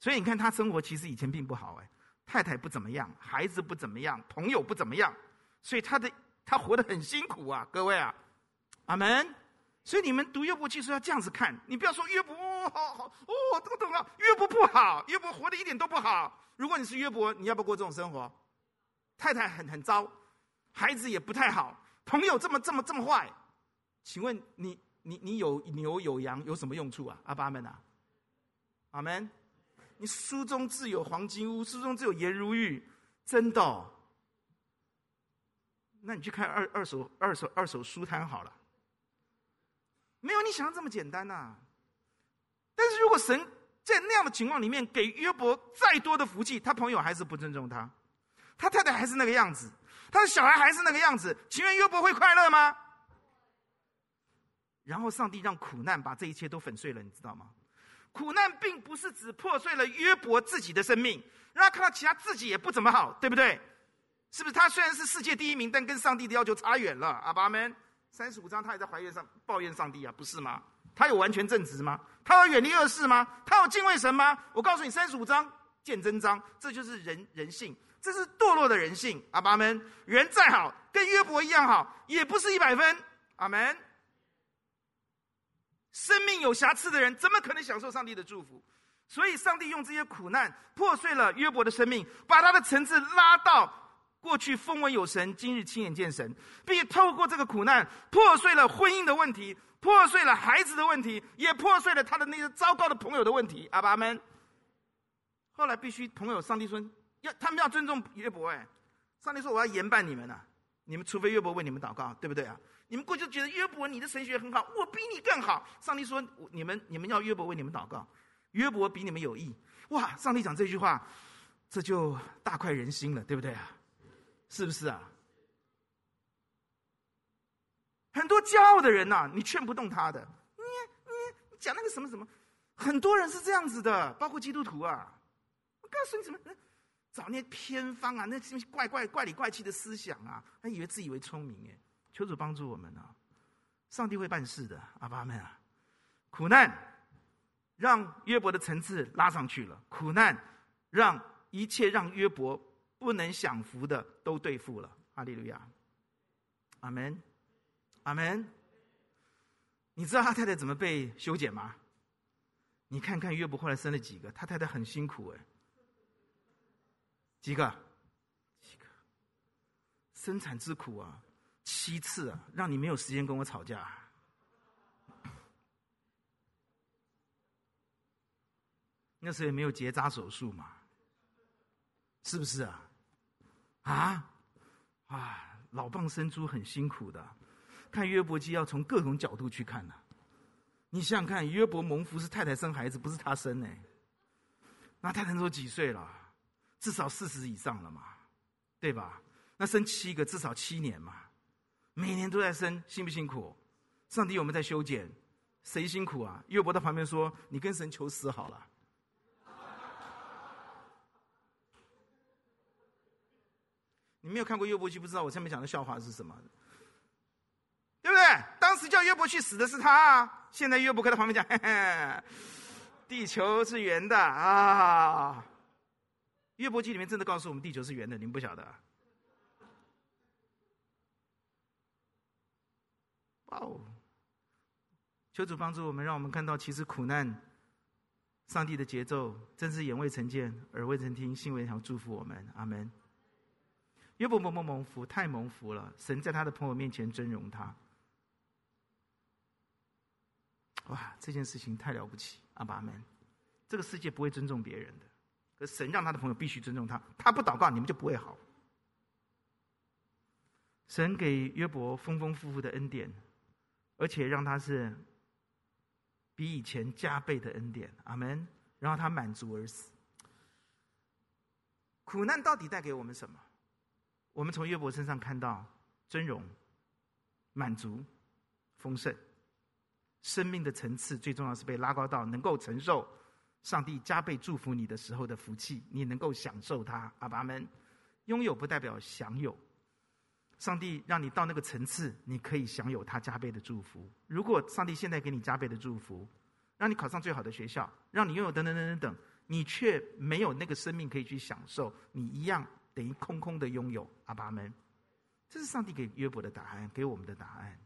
所以你看他生活其实以前并不好哎，太太不怎么样，孩子不怎么样，朋友不怎么样，所以他的他活得很辛苦啊，各位啊，阿门。所以你们读约伯记是要这样子看，你不要说约伯好好哦，这个懂了，约伯不好，约伯活得一点都不好。如果你是约伯，你要不要过这种生活？太太很很糟，孩子也不太好，朋友这么这么这么坏，请问你你你有牛有羊有什么用处啊？阿爸们啊，阿门。你书中自有黄金屋，书中自有颜如玉，真的。那你去看二二手二手二手书摊好了，没有你想的这么简单呐、但是如果神在那样的情况里面给约伯再多的福气，他朋友还是不尊重他，他太太还是那个样子，他的小孩还是那个样子，请问约伯会快乐吗？然后上帝让苦难把这一切都粉碎了，你知道吗？苦难并不是只破碎了约伯自己的生命，让他看到其他自己也不怎么好，对不对？是不是？他虽然是世界第一名，但跟上帝的要求差远了。阿爸们，三十五章他也在怀怨上抱怨上帝啊，不是吗？他有完全正直吗？他有远离恶事吗？他有敬畏神吗？我告诉你，三十五章见真章，这就是人人性，这是堕落的人性。阿爸们，人再好，跟约伯一样好，也不是一百分。阿门。生命有瑕疵的人，怎么可能享受上帝的祝福？所以，上帝用这些苦难破碎了约伯的生命，把他的层次拉到过去风闻有神，今日亲眼见神，并且透过这个苦难破碎了婚姻的问题，破碎了孩子的问题，也破碎了他的那些糟糕的朋友的问题。阿爸们，后来必须朋友，上帝说要他们要尊重约伯，哎，上帝说我要严办你们呐、你们除非约伯为你们祷告，对不对啊？你们过去觉得约伯你的神学很好，我比你更好。上帝说：“你们你们要约伯为你们祷告，约伯比你们有益。”哇！上帝讲这句话，这就大快人心了，对不对啊？是不是啊？很多骄傲的人呐、你劝不动他的。你你你讲那个什么什么，很多人是这样子的，包括基督徒啊。我告诉你怎么？找那些偏方啊，那些怪怪怪里怪气的思想啊，他以为自以为聪明哎。求主帮助我们啊！上帝会办事的，阿爸们啊！苦难让约伯的层次拉上去了，苦难让一切让约伯不能享福的都对付了。哈利路亚！阿门！阿门！你知道他太太怎么被修剪吗？你看看约伯后来生了几个，他太太很辛苦哎。几个？几个？生产之苦啊！七次啊，让你没有时间跟我吵架。那时候也没有结扎手术嘛，是不是啊？啊啊！老蚌生珠很辛苦的，看约伯记要从各种角度去看呢、你想想看，约伯蒙福是太太生孩子，不是他生呢。那太太都几岁了？至少四十以上了嘛，对吧？那生七个，至少七年嘛。每年都在生，辛不辛苦？上帝有没有在修剪？谁辛苦啊？约伯在旁边说：“你跟神求死好了。”你没有看过约伯记，不知道我上面讲的笑话是什么，对不对？当时叫约伯去死的是他啊！现在约伯在旁边讲：“嘿嘿，地球是圆的啊！”约伯记里面真的告诉我们，地球是圆的，你们不晓得啊？哦，求主帮助我们，让我们看到其实苦难，上帝的节奏真是眼未曾见，耳未曾听，心未曾祝福我们。阿门。约伯蒙不蒙福？太蒙福了！神在他的朋友面前尊荣他。哇，这件事情太了不起！阿爸们，这个世界不会尊重别人的，可神让他的朋友必须尊重他。他不祷告，你们就不会好。神给约伯丰丰富富的恩典。而且让他是比以前加倍的恩典，阿门。然后他满足而死。苦难到底带给我们什么？我们从约伯身上看到尊荣、满足、丰盛，生命的层次最重要是被拉高到能够承受上帝加倍祝福你的时候的福气，你能够享受它。阿们，拥有不代表享有。上帝让你到那个层次，你可以享有他加倍的祝福。如果上帝现在给你加倍的祝福，让你考上最好的学校，让你拥有等等等等等，你却没有那个生命可以去享受，你一样等于空空的拥有。阿爸们，这是上帝给约伯的答案，给我们的答案。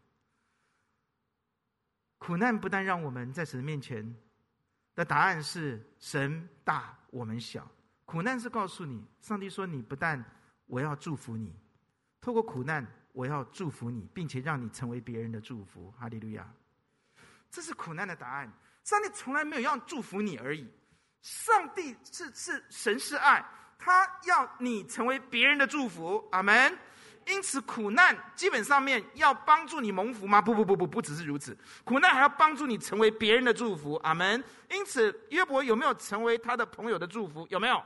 苦难不但让我们在神面前的答案是神大我们小，苦难是告诉你，上帝说你不但我要祝福你，透过苦难我要祝福你，并且让你成为别人的祝福。哈利路亚！这是苦难的答案。上帝从来没有要祝福你而已。上帝是是神是爱，他要你成为别人的祝福。阿门。因此，苦难基本上面要帮助你蒙福吗？不不不不，不只是如此，苦难还要帮助你成为别人的祝福。阿门。因此，约伯有没有成为他的朋友的祝福？有没有？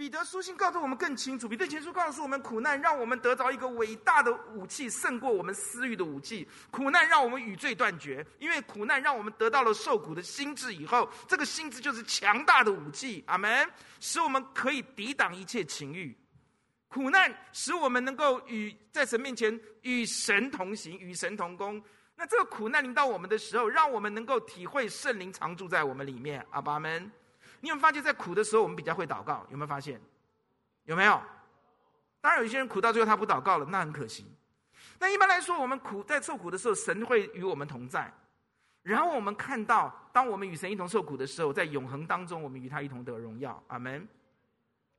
彼得书信告诉我们更清楚，彼得前书告诉我们，苦难让我们得着一个伟大的武器，胜过我们私欲的武器。苦难让我们与罪断绝，因为苦难让我们得到了受苦的心智以后，这个心智就是强大的武器。阿门，使我们可以抵挡一切情欲。苦难使我们能够与在神面前与神同行，与神同工。那这个苦难临到我们的时候，让我们能够体会圣灵常住在我们里面。阿爸们，你有没有发现，在苦的时候，我们比较会祷告？有没有发现？有没有？当然，有些人苦到最后他不祷告了，那很可惜。那一般来说，我们苦在受苦的时候，神会与我们同在。然后我们看到，当我们与神一同受苦的时候，在永恒当中，我们与他一同得荣耀。阿门。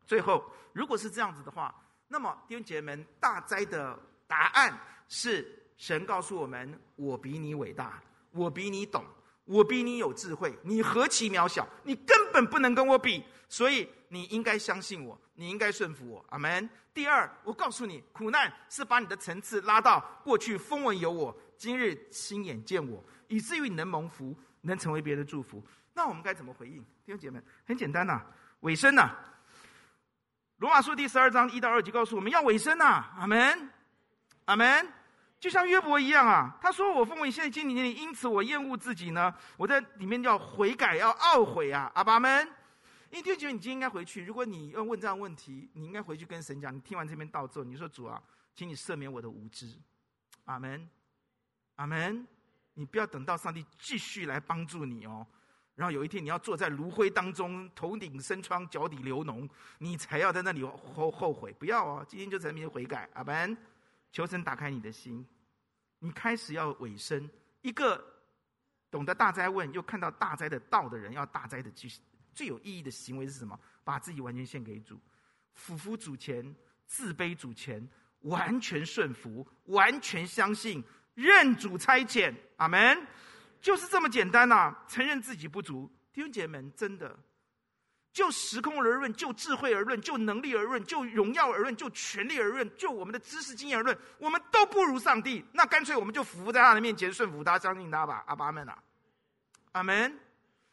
最后，如果是这样子的话，那么弟兄姐妹们，大灾的答案是神告诉我们：我比你伟大，我比你懂，我比你有智慧。你何其渺小，你根本不能跟我比。所以你应该相信我，你应该顺服我。阿门。第二，我告诉你，苦难是把你的层次拉到过去风闻有我，今日亲眼见我，以至于你能蒙福，能成为别人的祝福。那我们该怎么回应？弟兄姐妹，很简单呐、尾声呐、罗马书第十二章一到二节告诉我们要尾声呐，阿门，阿门。就像约伯一样啊，他说：“我奉为现在经历年，因此我厌恶自己呢。我在里面要悔改，要懊悔啊，阿爸们。因为弟兄姐妹，你今天应该回去。如果你要问这样问题，你应该回去跟神讲。你听完这篇道之后，你说主啊，请你赦免我的无知，阿门，阿门。你不要等到上帝继续来帮助你哦。”然后有一天你要坐在炉灰当中，头顶生疮，脚底流脓，你才要在那里后后悔。不要哦，今天就在那边悔改。阿门，求神打开你的心，你开始要委身。一个懂得大灾问又看到大灾的道的人，要大灾的最最有意义的行为是什么？把自己完全献给主，俯伏主前，自卑主前，完全顺服，完全相信，任主差遣。阿门。就是这么简单呐、承认自己不足，弟兄姐妹们，真的，就时空而论，就智慧而论，就能力而论，就荣耀而论，就权力而论，就我们的知识经验而论，我们都不如上帝。那干脆我们就俯伏在他的面前，顺服他，相信他吧。阿爸们啊，阿门。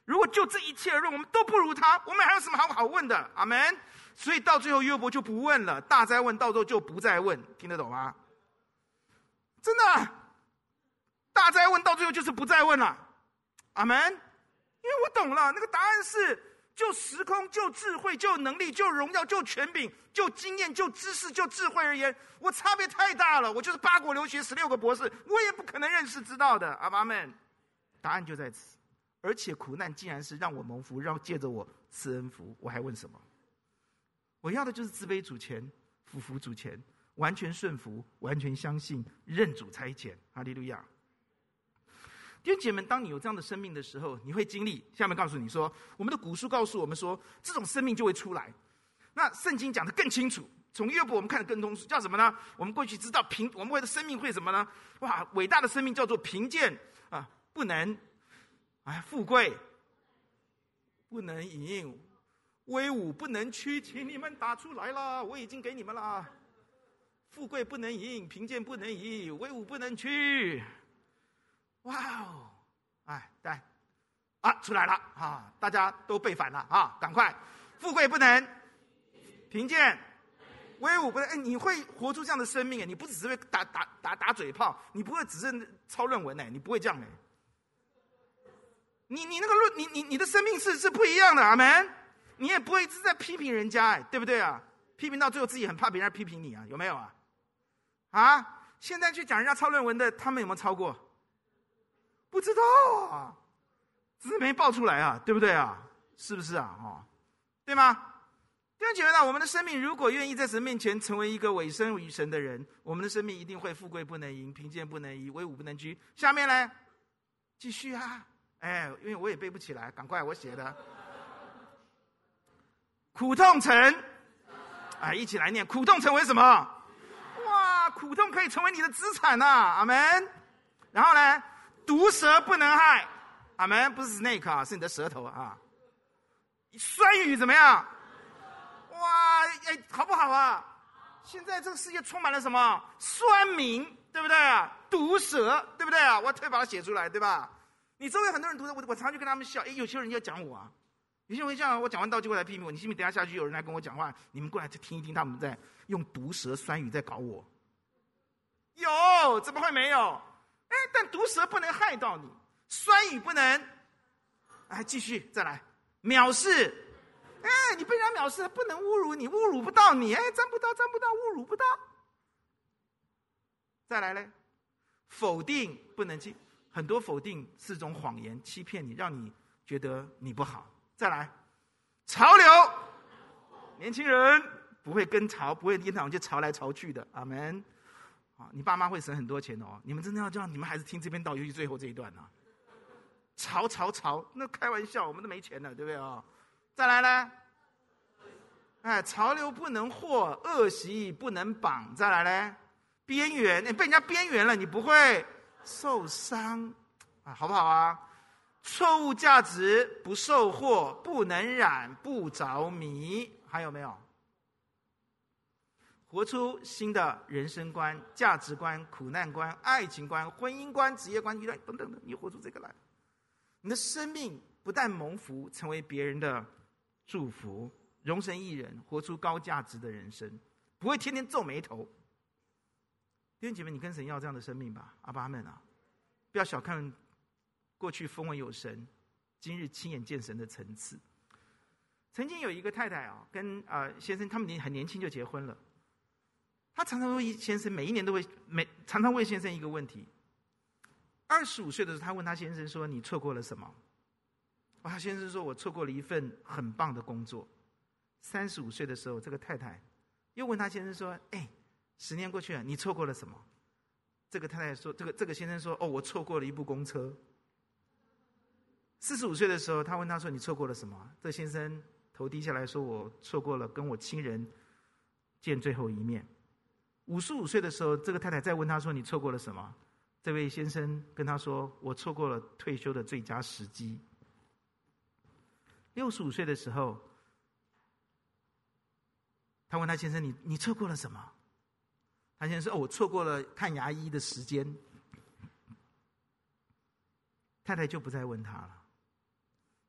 如果就这一切而论，我们都不如他，我们还有什么好好问的？阿门。所以到最后约伯就不问了，大灾问到最后就不再问，听得懂吗？真的。大灾问到最后就是不再问了，阿门。因为我懂了，那个答案是：就时空、就智慧、就能力、就荣耀、就权柄、就经验、就知识、就智慧而言，我差别太大了。我就是八国留学十六个博士，我也不可能认识知道的。阿门。答案就在此。而且苦难既然是让我蒙福，让借着我赐恩福，我还问什么？我要的就是自卑主前，俯伏主前，完全顺服，完全相信，认主差遣。哈利路亚。弟兄姐们，当你有这样的生命的时候，你会经历。下面告诉你说，我们的古书告诉我们说，这种生命就会出来。那圣经讲得更清楚，从约伯我们看得更通俗，叫什么呢？我们过去知道贫，我们会的生命会什么呢？哇，伟大的生命叫做贫贱啊，不能，哎，富贵不能淫，威武不能屈，请你们打出来了，我已经给你们了。富贵不能淫，贫贱不能移，威武不能屈。哇哦，哎，对，啊，出来了啊！大家都背反了啊！赶快，富贵不能，贫贱，威武不能。哎，你会活出这样的生命哎！你不只是会打打打打嘴炮，你不会只是抄论文哎，你不会这样哎。你你那个论，你你你的生命是是不一样的，阿门。你也不会一直在批评人家哎，对不对啊？批评到最后自己很怕别人批评你啊，有没有啊？啊！现在去讲人家抄论文的，他们有没有抄过？不知道啊，只是没爆出来啊，对不对啊？是不是啊？哈，对吗？弟兄姐妹们，我们的生命如果愿意在神面前成为一个委身于神的人，我们的生命一定会富贵不能淫，贫贱不能移，威武不能屈。下面呢，继续啊，哎，因为我也背不起来，赶快我写的，苦痛成，哎，一起来念，苦痛成为什么？哇，苦痛可以成为你的资产呐、阿门。然后呢，毒蛇不能害，阿门，不是 snake 啊，是你的舌头啊。酸雨怎么样？哇，哎，好不好啊？现在这个世界充满了什么？酸民，对不对啊？毒蛇，对不对啊？我特别把它写出来，对吧？你周围很多人读的，我我常常就跟他们笑。哎，有些人要讲我啊，有些人会这样，我讲完道就会来批评我。你信不信？等下下去有人来跟我讲话，你们过来听一听，他们在用毒蛇酸语在搞我。有，怎么会没有？哎，但毒蛇不能害到你，酸雨不能。哎，继续再来，藐视。哎，你被人家藐视，不能侮辱你，侮辱不到你。哎，沾不到，沾不到，侮辱不到。再来嘞，否定不能进，很多否定是种谎言，欺骗你，让你觉得你不好。再来，潮流，年轻人不会跟潮，不会经常就潮来潮去的。阿门。啊，你爸妈会省很多钱的哦。你们真的要叫你们孩子听这边道，尤其最后这一段呢、啊？潮潮潮，那开玩笑，我们都没钱了，对不对啊、哦？再来呢？哎，潮流不能惑，恶习不能绑。再来呢？边缘，你被人家边缘了，你不会受伤啊？好不好啊？错误价值不受惑，不能染，不着迷。还有没有？活出新的人生观、价值观、苦难观、爱情观、婚姻观、职业观、遇等等等，你活出这个来，你的生命不但蒙福，成为别人的祝福，荣神一人，活出高价值的人生，不会天天皱眉头。弟兄姐妹，你跟神要这样的生命吧，阿爸们啊！不要小看过去风闻有神，今日亲眼见神的层次。曾经有一个太太啊，跟啊、呃、先生，他们年很年轻就结婚了。他常常问先生，每一年都会每常常问先生一个问题。二十五岁的时候，他问他先生说：“你错过了什么？”哇先生说：“我错过了一份很棒的工作。”三十五岁的时候，这个太太又问他先生说：“哎，十年过去了，你错过了什么？”这个太太说：“这个这个先生说，哦，我错过了一部公车。”四十五岁的时候，他问他说：“你错过了什么？”这先生头低下来说：“我错过了跟我亲人见最后一面。”五十五岁的时候，这个太太再问他说：“你错过了什么？”这位先生跟他说：“我错过了退休的最佳时机。”六十五岁的时候，他问他先生：“你你错过了什么？”他先生说：“哦，我错过了看牙医的时间。”太太就不再问他了。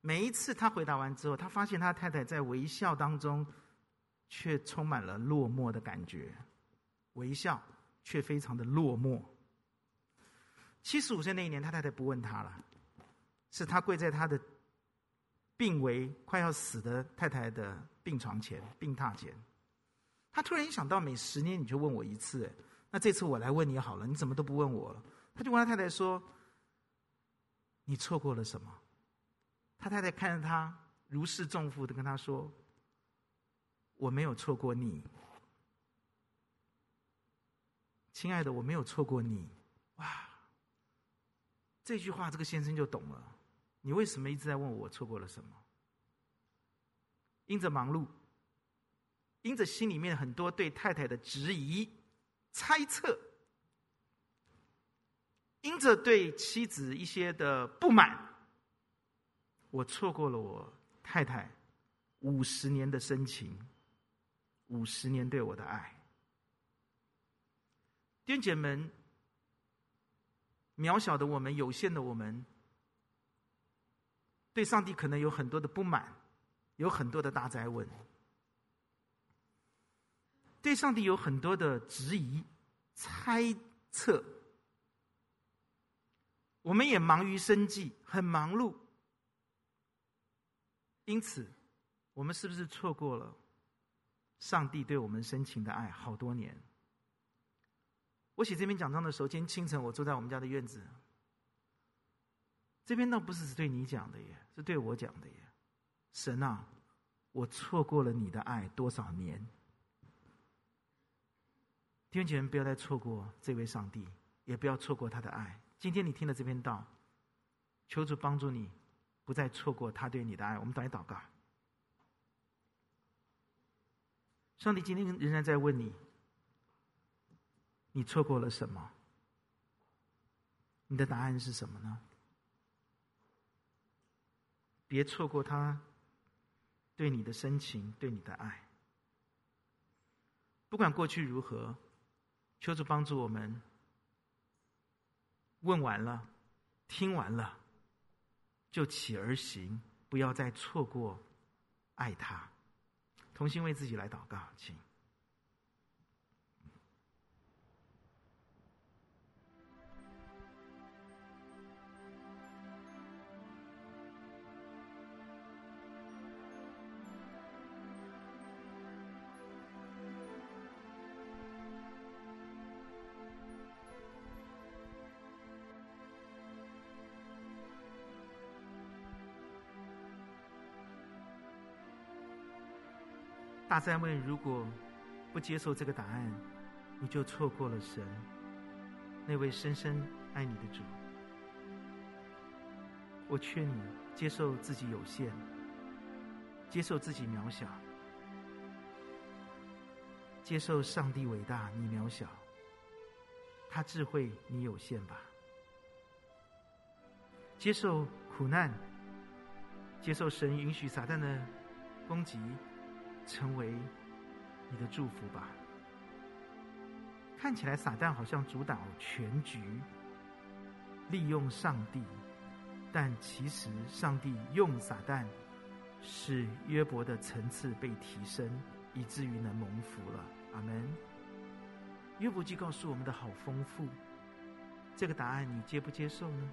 每一次他回答完之后，他发现他太太在微笑当中，却充满了落寞的感觉。微笑，却非常的落寞。七十五岁那一年，他太太不问他了，是他跪在他的病危、快要死的太太的病床前、病榻前。他突然一想到，每十年你就问我一次，那这次我来问你好了，你怎么都不问我了？他就问他太太说：“你错过了什么？”他太太看着他，如释重负的跟他说：“我没有错过你。”亲爱的，我没有错过你，哇！这句话，这个先生就懂了。你为什么一直在问我，我错过了什么？因着忙碌，因着心里面很多对太太的质疑、猜测，因着对妻子一些的不满，我错过了我太太五十年的深情，五十年对我的爱。弟兄们，渺小的我们，有限的我们，对上帝可能有很多的不满，有很多的大哉问，对上帝有很多的质疑、猜测。我们也忙于生计，很忙碌，因此，我们是不是错过了上帝对我们深情的爱好多年？我写这篇讲章的时候，今天清晨我坐在我们家的院子。这篇倒不是是对你讲的耶，是对我讲的耶。神啊，我错过了你的爱多少年？弟兄姐妹，不要再错过这位上帝，也不要错过他的爱。今天你听了这篇道，求主帮助你，不再错过他对你的爱。我们再来祷告。上帝今天仍然在问你：你错过了什么？你的答案是什么呢？别错过他对你的深情，对你的爱。不管过去如何，求主帮助我们。问完了，听完了，就起而行，不要再错过爱他。同心为自己来祷告，请。大哉问：如果不接受这个答案，你就错过了神那位深深爱你的主。我劝你接受自己有限，接受自己渺小，接受上帝伟大，你渺小。他智慧，你有限吧？接受苦难，接受神允许撒旦的攻击。成为你的祝福吧。看起来撒旦好像主导全局，利用上帝，但其实上帝用撒旦，使约伯的层次被提升，以至于能蒙福了。阿门。约伯记告诉我们的好丰富，这个答案你接不接受呢？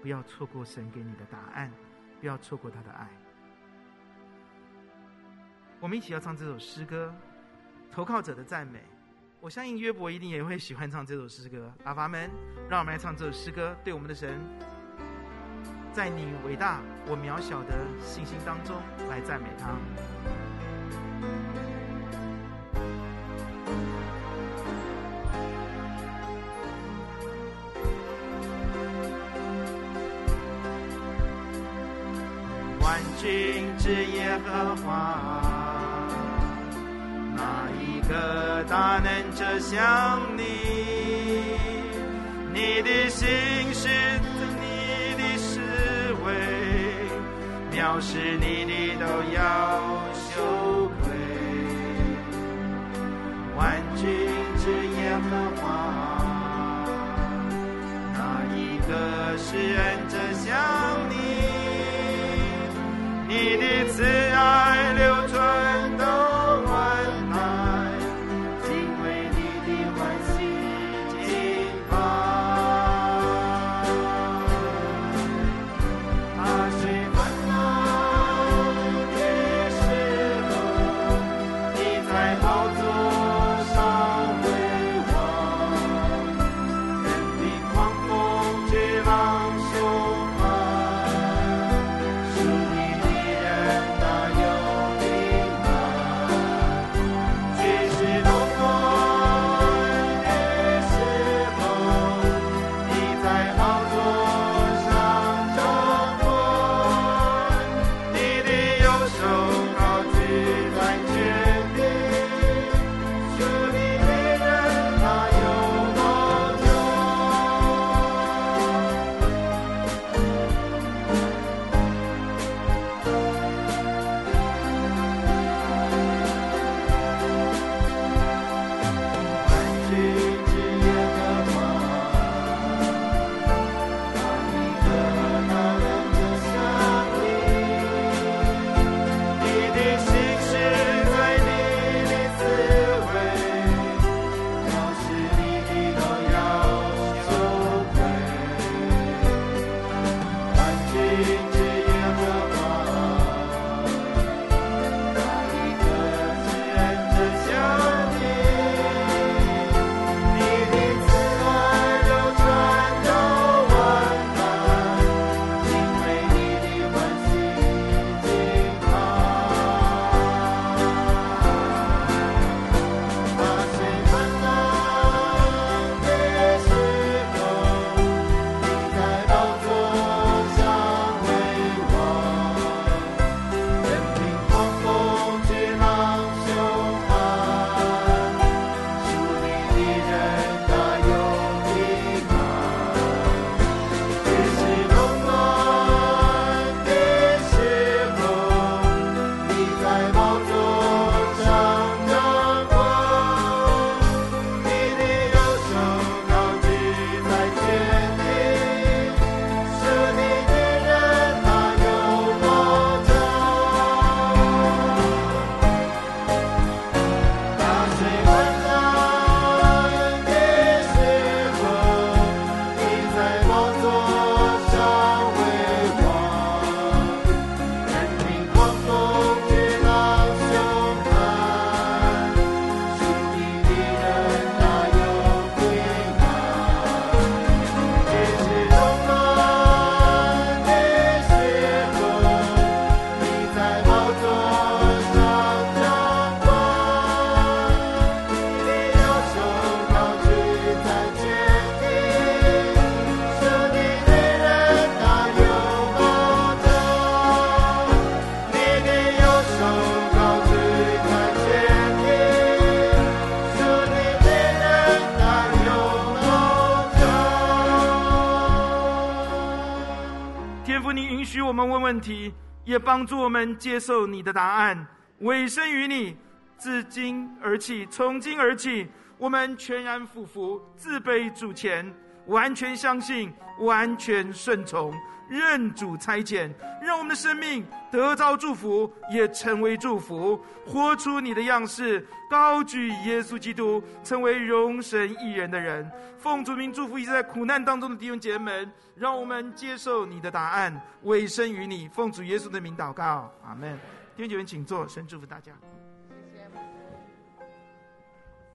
不要错过神给你的答案，不要错过他的爱。我们一起要唱这首诗歌，《投靠者的赞美》。我相信约伯一定也会喜欢唱这首诗歌。阿爸们，让我们来唱这首诗歌，对我们的神，在你伟大我渺小的信心当中来赞美他。想你，你的心事你的思维，藐视你的问题，也帮助我们接受你的答案，委身于你。自今而起，从今而起，我们全然俯伏，自卑主前，完全相信，完全顺从，认主差遣，让我们的生命得着祝福，也成为祝福，活出你的样式，高举耶稣基督，成为荣神益人的人。奉主名祝福一直在苦难当中的弟兄姐妹们，让我们接受你的答案，委身于你。奉主耶稣的名祷告，阿门。弟兄姐妹，请坐，神祝福大家。